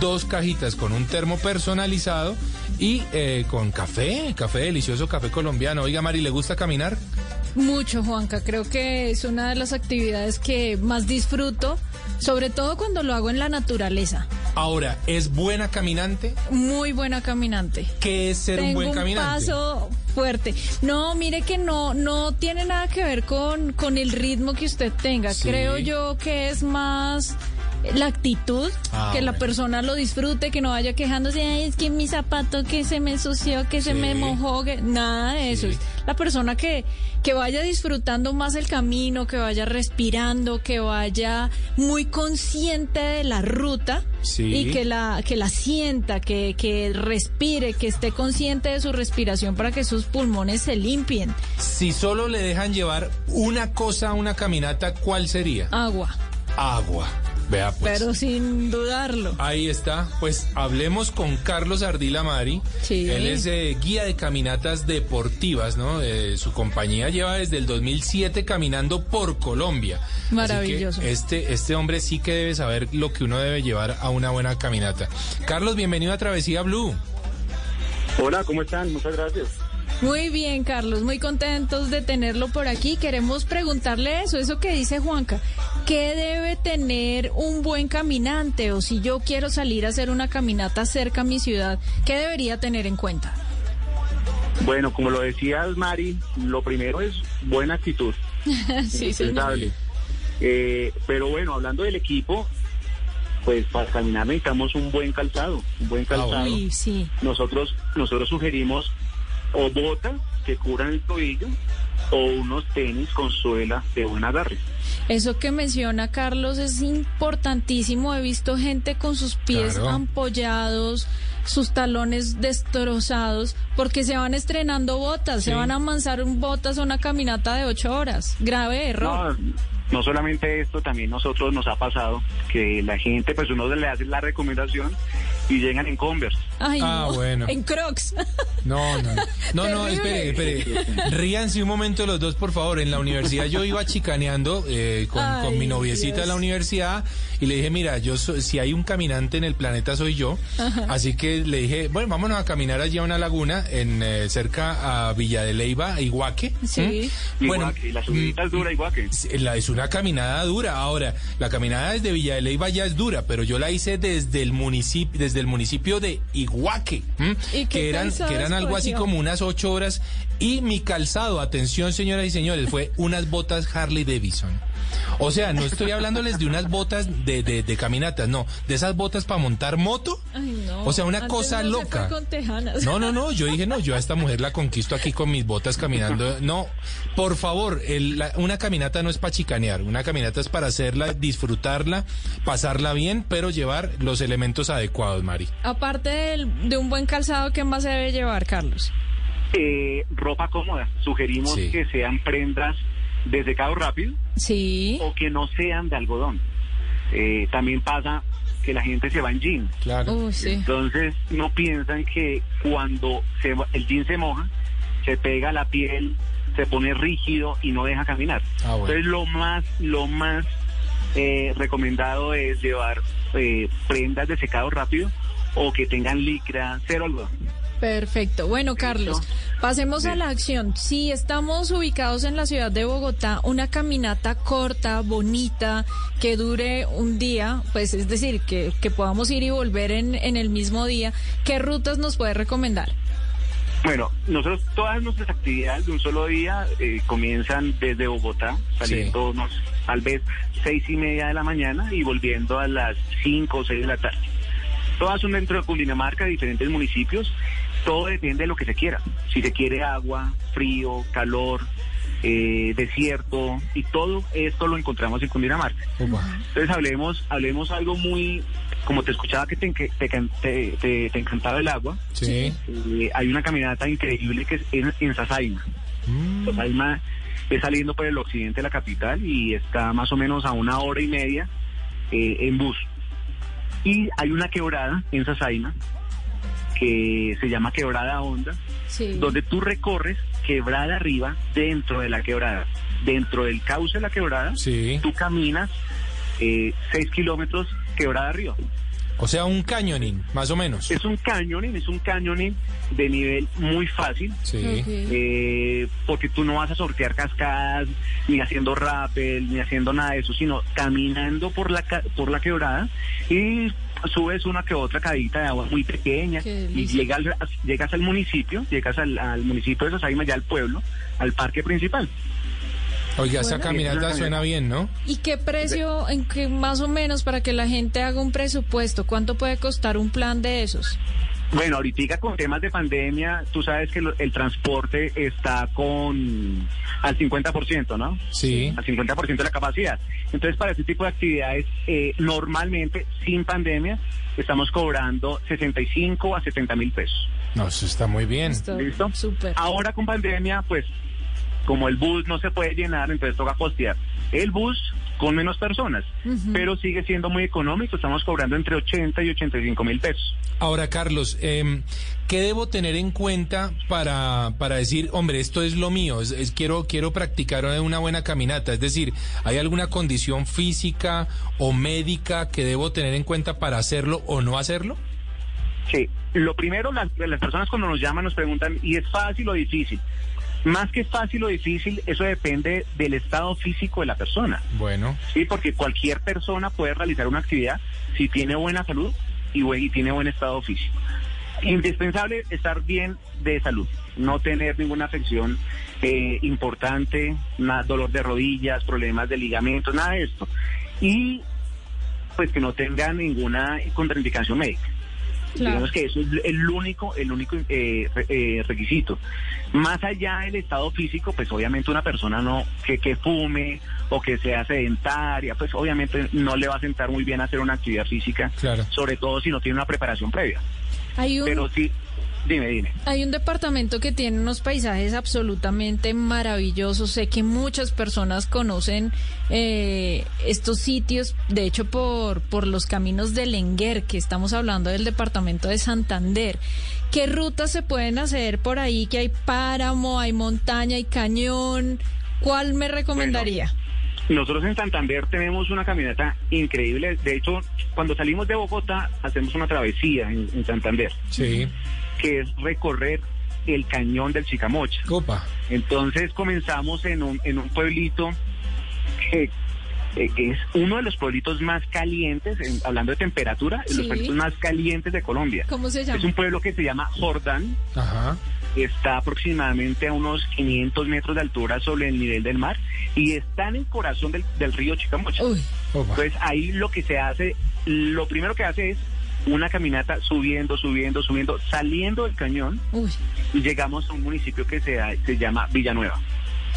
dos cajitas con un termo personalizado y eh, con café, café delicioso, café colombiano. Oiga, Mari, ¿le gusta caminar? Mucho, Juanca. Creo que es una de las actividades que más disfruto, sobre todo cuando lo hago en la naturaleza. Ahora, ¿es buena caminante? Muy buena caminante. ¿Qué es ser un buen caminante? paso fuerte. No, mire que no, no tiene nada que ver con, con el ritmo que usted tenga. Creo yo que es más la actitud, Ah, que la persona lo disfrute, que no vaya quejándose, Ay, es que mi zapato que se me ensució, que se me mojó, que nada de eso. Es la persona que, que vaya disfrutando más el camino, que vaya respirando, que vaya muy consciente de la ruta Sí. y que la, que la sienta, que, que respire, que esté consciente de su respiración para que sus pulmones se limpien. Si solo le dejan llevar una cosa a una caminata, ¿cuál sería? Agua, Agua. Vea pues. pero sin dudarlo. Ahí está, pues hablemos con Carlos Ardila Mari. Sí. Él es eh, guía de caminatas deportivas, ¿no? Eh, su compañía lleva desde el 2007 caminando por Colombia. Así que Maravilloso. este, este hombre sí que debe saber lo que uno debe llevar a una buena caminata. Carlos, bienvenido a Travesía Blue. Hola, ¿cómo están? Muchas gracias. Muy bien, Carlos, muy contentos de tenerlo por aquí. Queremos preguntarle eso, eso que dice Juanca. ¿Qué debe tener un buen caminante? O si yo quiero salir a hacer una caminata cerca a mi ciudad, ¿qué debería tener en cuenta? Bueno, como lo decías, Mari, lo primero es buena actitud. sí. Eh, pero bueno, hablando del equipo, pues para caminar necesitamos un buen calzado, un buen calzado. Uy, sí. Nosotros, nosotros sugerimos o botas que cubran el tobillo o unos tenis con suela de buen agarre. Eso que menciona Carlos es importantísimo. He visto gente con sus pies Claro. ampollados, sus talones destrozados, porque se van estrenando botas, se van a amansar un botas a una caminata de ocho horas. Grave error. No, no solamente esto, también nosotros nos ha pasado que la gente, pues uno le hace la recomendación y llegan en Converse. Ay, Ah, no. bueno. En Crocs. No, no, no, no, no, espere, espere. Ríanse un momento los dos, por favor. En la universidad yo iba chicaneando eh, con, con mi noviecita Dios. de la universidad y le dije, mira, yo so- si hay un caminante en el planeta soy yo. Ajá. Así que le dije, bueno, vámonos a caminar allí a una laguna en eh, cerca a Villa de Leyva, Iguaque. Sí. ¿Mm? Bueno, Iguaque, y la subidita es dura, Iguaque. la, es una caminada dura. Ahora, la caminada desde Villa de Leyva ya es dura, pero yo la hice desde el municipio, desde el municipio de Iguaque, ¿m? ¿Y qué que eran, que eran algo así como unas ocho horas. Y mi calzado, atención señoras y señores, fue unas botas Harley Davidson. O sea, no estoy hablándoles de unas botas de, de, de caminatas, no, de esas botas para montar moto. Ay, no. O sea, una Antes cosa no loca. con tejanas. No, no, no, yo dije, no, yo a esta mujer la conquisto aquí con mis botas caminando. No, por favor, el- la- una caminata no es para chicanear, una caminata es para hacerla, disfrutarla, pasarla bien, pero llevar los elementos adecuados, Mari. Aparte del- de un buen calzado, ¿qué más se debe llevar, Carlos? Eh, ropa cómoda. Sugerimos Sí. que sean prendas de secado rápido Sí. o que no sean de algodón. Eh, también pasa que la gente se va en jeans. Claro. Sí. Entonces no piensan que cuando se, va- el jean se moja, se pega la piel, se pone rígido y no deja caminar. Ah, bueno. Entonces lo más, lo más eh, recomendado es llevar eh, prendas de secado rápido o que tengan licra, cero algodón. Perfecto. Bueno, Carlos, pasemos a la acción. Si estamos ubicados en la ciudad de Bogotá, una caminata corta, bonita, que dure un día, pues es decir, que, que podamos ir y volver en, en el mismo día, ¿qué rutas nos puede recomendar? Bueno, nosotros todas nuestras actividades de un solo día eh, comienzan desde Bogotá, saliendo unos, tal vez seis y media de la mañana y volviendo a las cinco o seis de la tarde. Todas son dentro de Cundinamarca, de diferentes municipios. Todo depende de lo que se quiera. Si se quiere agua, frío, calor, eh, desierto, y todo esto lo encontramos en Cundinamarca. Entonces hablemos, hablemos algo muy, como te escuchaba que te, te, te, te encantaba el agua, Sí. eh, hay una caminata increíble que es en, en Sasaima. Mm. Sasaima es saliendo por el occidente de la capital y está más o menos a una hora y media eh, en bus. Y hay una quebrada en Sasaima que se llama Quebrada Honda, Sí. donde tú recorres quebrada arriba dentro de la quebrada. Dentro del cauce de la quebrada, tú caminas eh, seis kilómetros quebrada arriba. O sea, un cañoning, más o menos. Es un cañoning, es un cañoning de nivel muy fácil. Sí. Eh, porque tú no vas a sortear cascadas, ni haciendo rappel, ni haciendo nada de eso, sino caminando por la ca- por la quebrada y subes una que otra cadita de agua muy pequeña y llegas, al- llegas al municipio, llegas al, al municipio de Sasaima, ya al pueblo, al parque principal. Oiga, esa caminata suena bien, ¿no? ¿Y qué precio, en qué más o menos, para que la gente haga un presupuesto? ¿Cuánto puede costar un plan de esos? Bueno, ahorita con temas de pandemia, tú sabes que lo- el transporte está con al 50%, ¿no? Sí. Al 50% de la capacidad. Entonces, para este tipo de actividades, eh, normalmente, sin pandemia, estamos cobrando 65 a 70 mil pesos. No, eso está muy bien. ¿Listo? Ahora con pandemia, pues, como el bus no se puede llenar, entonces toca costear el bus con menos personas, pero sigue siendo muy económico, estamos cobrando entre 80 y 85 mil pesos. Ahora, Carlos, em, ¿qué debo tener en cuenta para, para decir, hombre, esto es lo mío, es, es- quiero, quiero practicar una buena caminata? Es decir, ¿hay alguna condición física o médica que debo tener en cuenta para hacerlo o no hacerlo? Sí, lo primero, las, las personas cuando nos llaman nos preguntan, ¿y es fácil o difícil? Más que fácil o difícil, eso depende del estado físico de la persona. Bueno. Sí, porque cualquier persona puede realizar una actividad si tiene buena salud y, tiene buen estado físico. Indispensable estar bien de salud, no tener ninguna afección eh, importante, nada, dolor de rodillas, problemas de ligamentos, nada de esto. Y pues que no tenga ninguna contraindicación médica. Claro. Digamos que eso es el único, el único eh, eh, requisito. Más allá del estado físico, pues obviamente una persona no que, que fume o que sea sedentaria, pues obviamente no le va a sentar muy bien hacer una actividad física, Claro. sobre todo si no tiene una preparación previa. Hay un, Pero sí, dime, dime. hay un departamento que tiene unos paisajes absolutamente maravillosos. Sé que muchas personas conocen eh, estos sitios, de hecho por, por los caminos de Lenguer, que estamos hablando del departamento de Santander. ¿Qué rutas se pueden hacer por ahí? Que hay páramo, hay montaña, hay cañón. ¿Cuál me recomendaría? Nosotros en Santander tenemos una caminata increíble. De hecho, cuando salimos de Bogotá, hacemos una travesía en, en Santander. Sí. Que es recorrer el cañón del Chicamocha. Copa. Entonces comenzamos en un, en un pueblito que eh, es uno de los pueblitos más calientes, en- hablando de temperatura, de los pueblitos más calientes de Colombia. ¿Cómo se llama? Es un pueblo que se llama Jordán, Ajá. está aproximadamente a unos 500 metros de altura sobre el nivel del mar y está en el corazón del, del río Chicamocha. Entonces ahí lo que se hace, lo primero que hace es una caminata subiendo, subiendo, subiendo, saliendo del cañón y llegamos a un municipio que se, se llama Villanueva.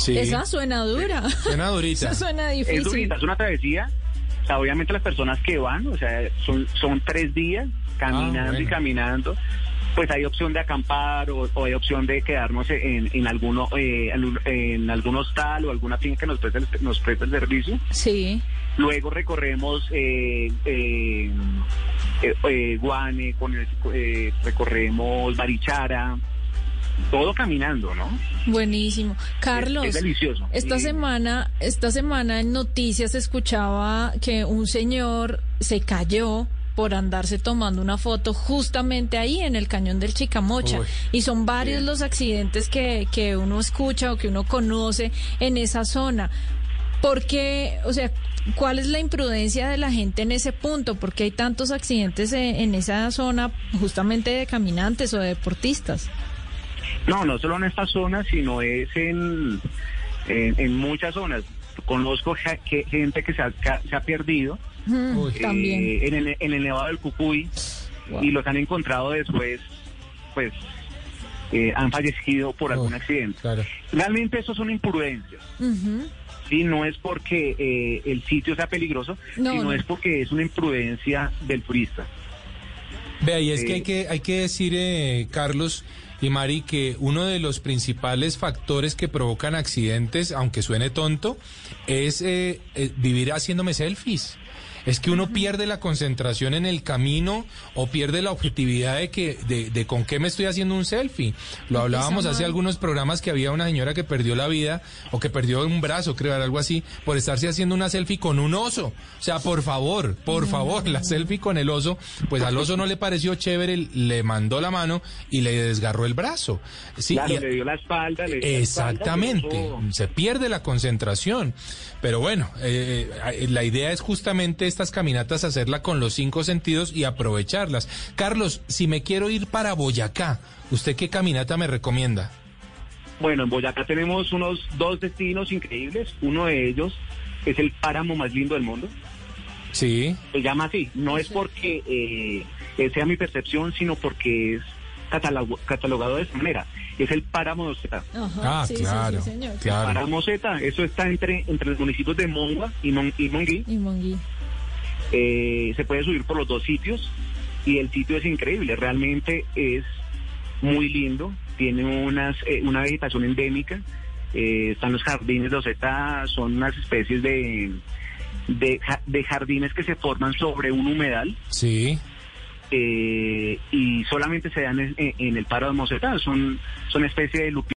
Esa suena dura. Suena durita. Esa suena difícil. Es durita, es una travesía. O sea, obviamente las personas que van, o sea, son, son tres días caminando y bueno. caminando. Pues hay opción de acampar o, o hay opción de quedarnos en, en alguno eh, en, en algún hostal o alguna finca que nos preste, el- nos preste el servicio. Sí. Luego recorremos eh, eh, eh, eh, Guane, con el- eh, recorremos Barichara, todo caminando, ¿no? Buenísimo. Carlos. Es, es delicioso. Esta semana, esta semana en noticias escuchaba que un señor se cayó por andarse tomando una foto justamente ahí en el cañón del Chicamocha. Uy. y son varios los accidentes que, que uno escucha o que uno conoce en esa zona. ¿Por qué, o sea, cuál es la imprudencia de la gente en ese punto? ¿Por qué hay tantos accidentes en, esa zona justamente de caminantes o de deportistas? No, no solo en esta zona, sino es en, en, en muchas zonas. Conozco que- gente que se ha, ca- se ha perdido Mm, eh, También. en, el, en el Nevado del Cucuy y los han encontrado después, pues, eh, han fallecido por algún accidente. Realmente eso son imprudencias. Sí, no es porque eh, el sitio sea peligroso, sino es porque es una imprudencia del turista. Vea, y es que Eh, hay que, hay que decir, eh, Carlos y Mari, que uno de los principales factores que provocan accidentes, aunque suene tonto, es eh, eh, vivir haciéndome selfies. Es que uno pierde la concentración en el camino o pierde la objetividad de que de, de con qué me estoy haciendo un selfie. Lo hablábamos hace algunos programas que había una señora que perdió la vida o que perdió un brazo, creo, algo así, por estarse haciendo una selfie con un oso. O sea, por favor, por favor, la selfie con el oso, pues al oso no le pareció chévere, le mandó la mano y le desgarró el brazo. Sí, claro, y- le dio la espalda. Le dio la Exactamente, espalda, pero eso- se pierde la concentración. Pero bueno, eh, eh, la idea es justamente estas caminatas hacerla con los cinco sentidos y aprovecharlas. Carlos, si me quiero ir para Boyacá, ¿usted qué caminata me recomienda? Bueno, en Boyacá tenemos unos dos destinos increíbles. Uno de ellos es el páramo más lindo del mundo. Sí. Se llama así. No es porque eh, sea mi percepción, sino porque es catalogado de esa manera. Es el páramo de Zeta. Ah, sí, sí, sí, claro, señor. claro. Páramo Zeta, eso está entre, entre los municipios de Mongua y, Mon- y Monguí. Y Monguí. Eh, se puede subir por los dos sitios y el sitio es increíble, realmente es muy lindo, tiene unas, eh, una vegetación endémica, eh, están los jardines de Oseta, son unas especies de, de, ja- de jardines que se forman sobre un humedal. Sí. y solamente se dan en, en el paro de son, son especie de lupi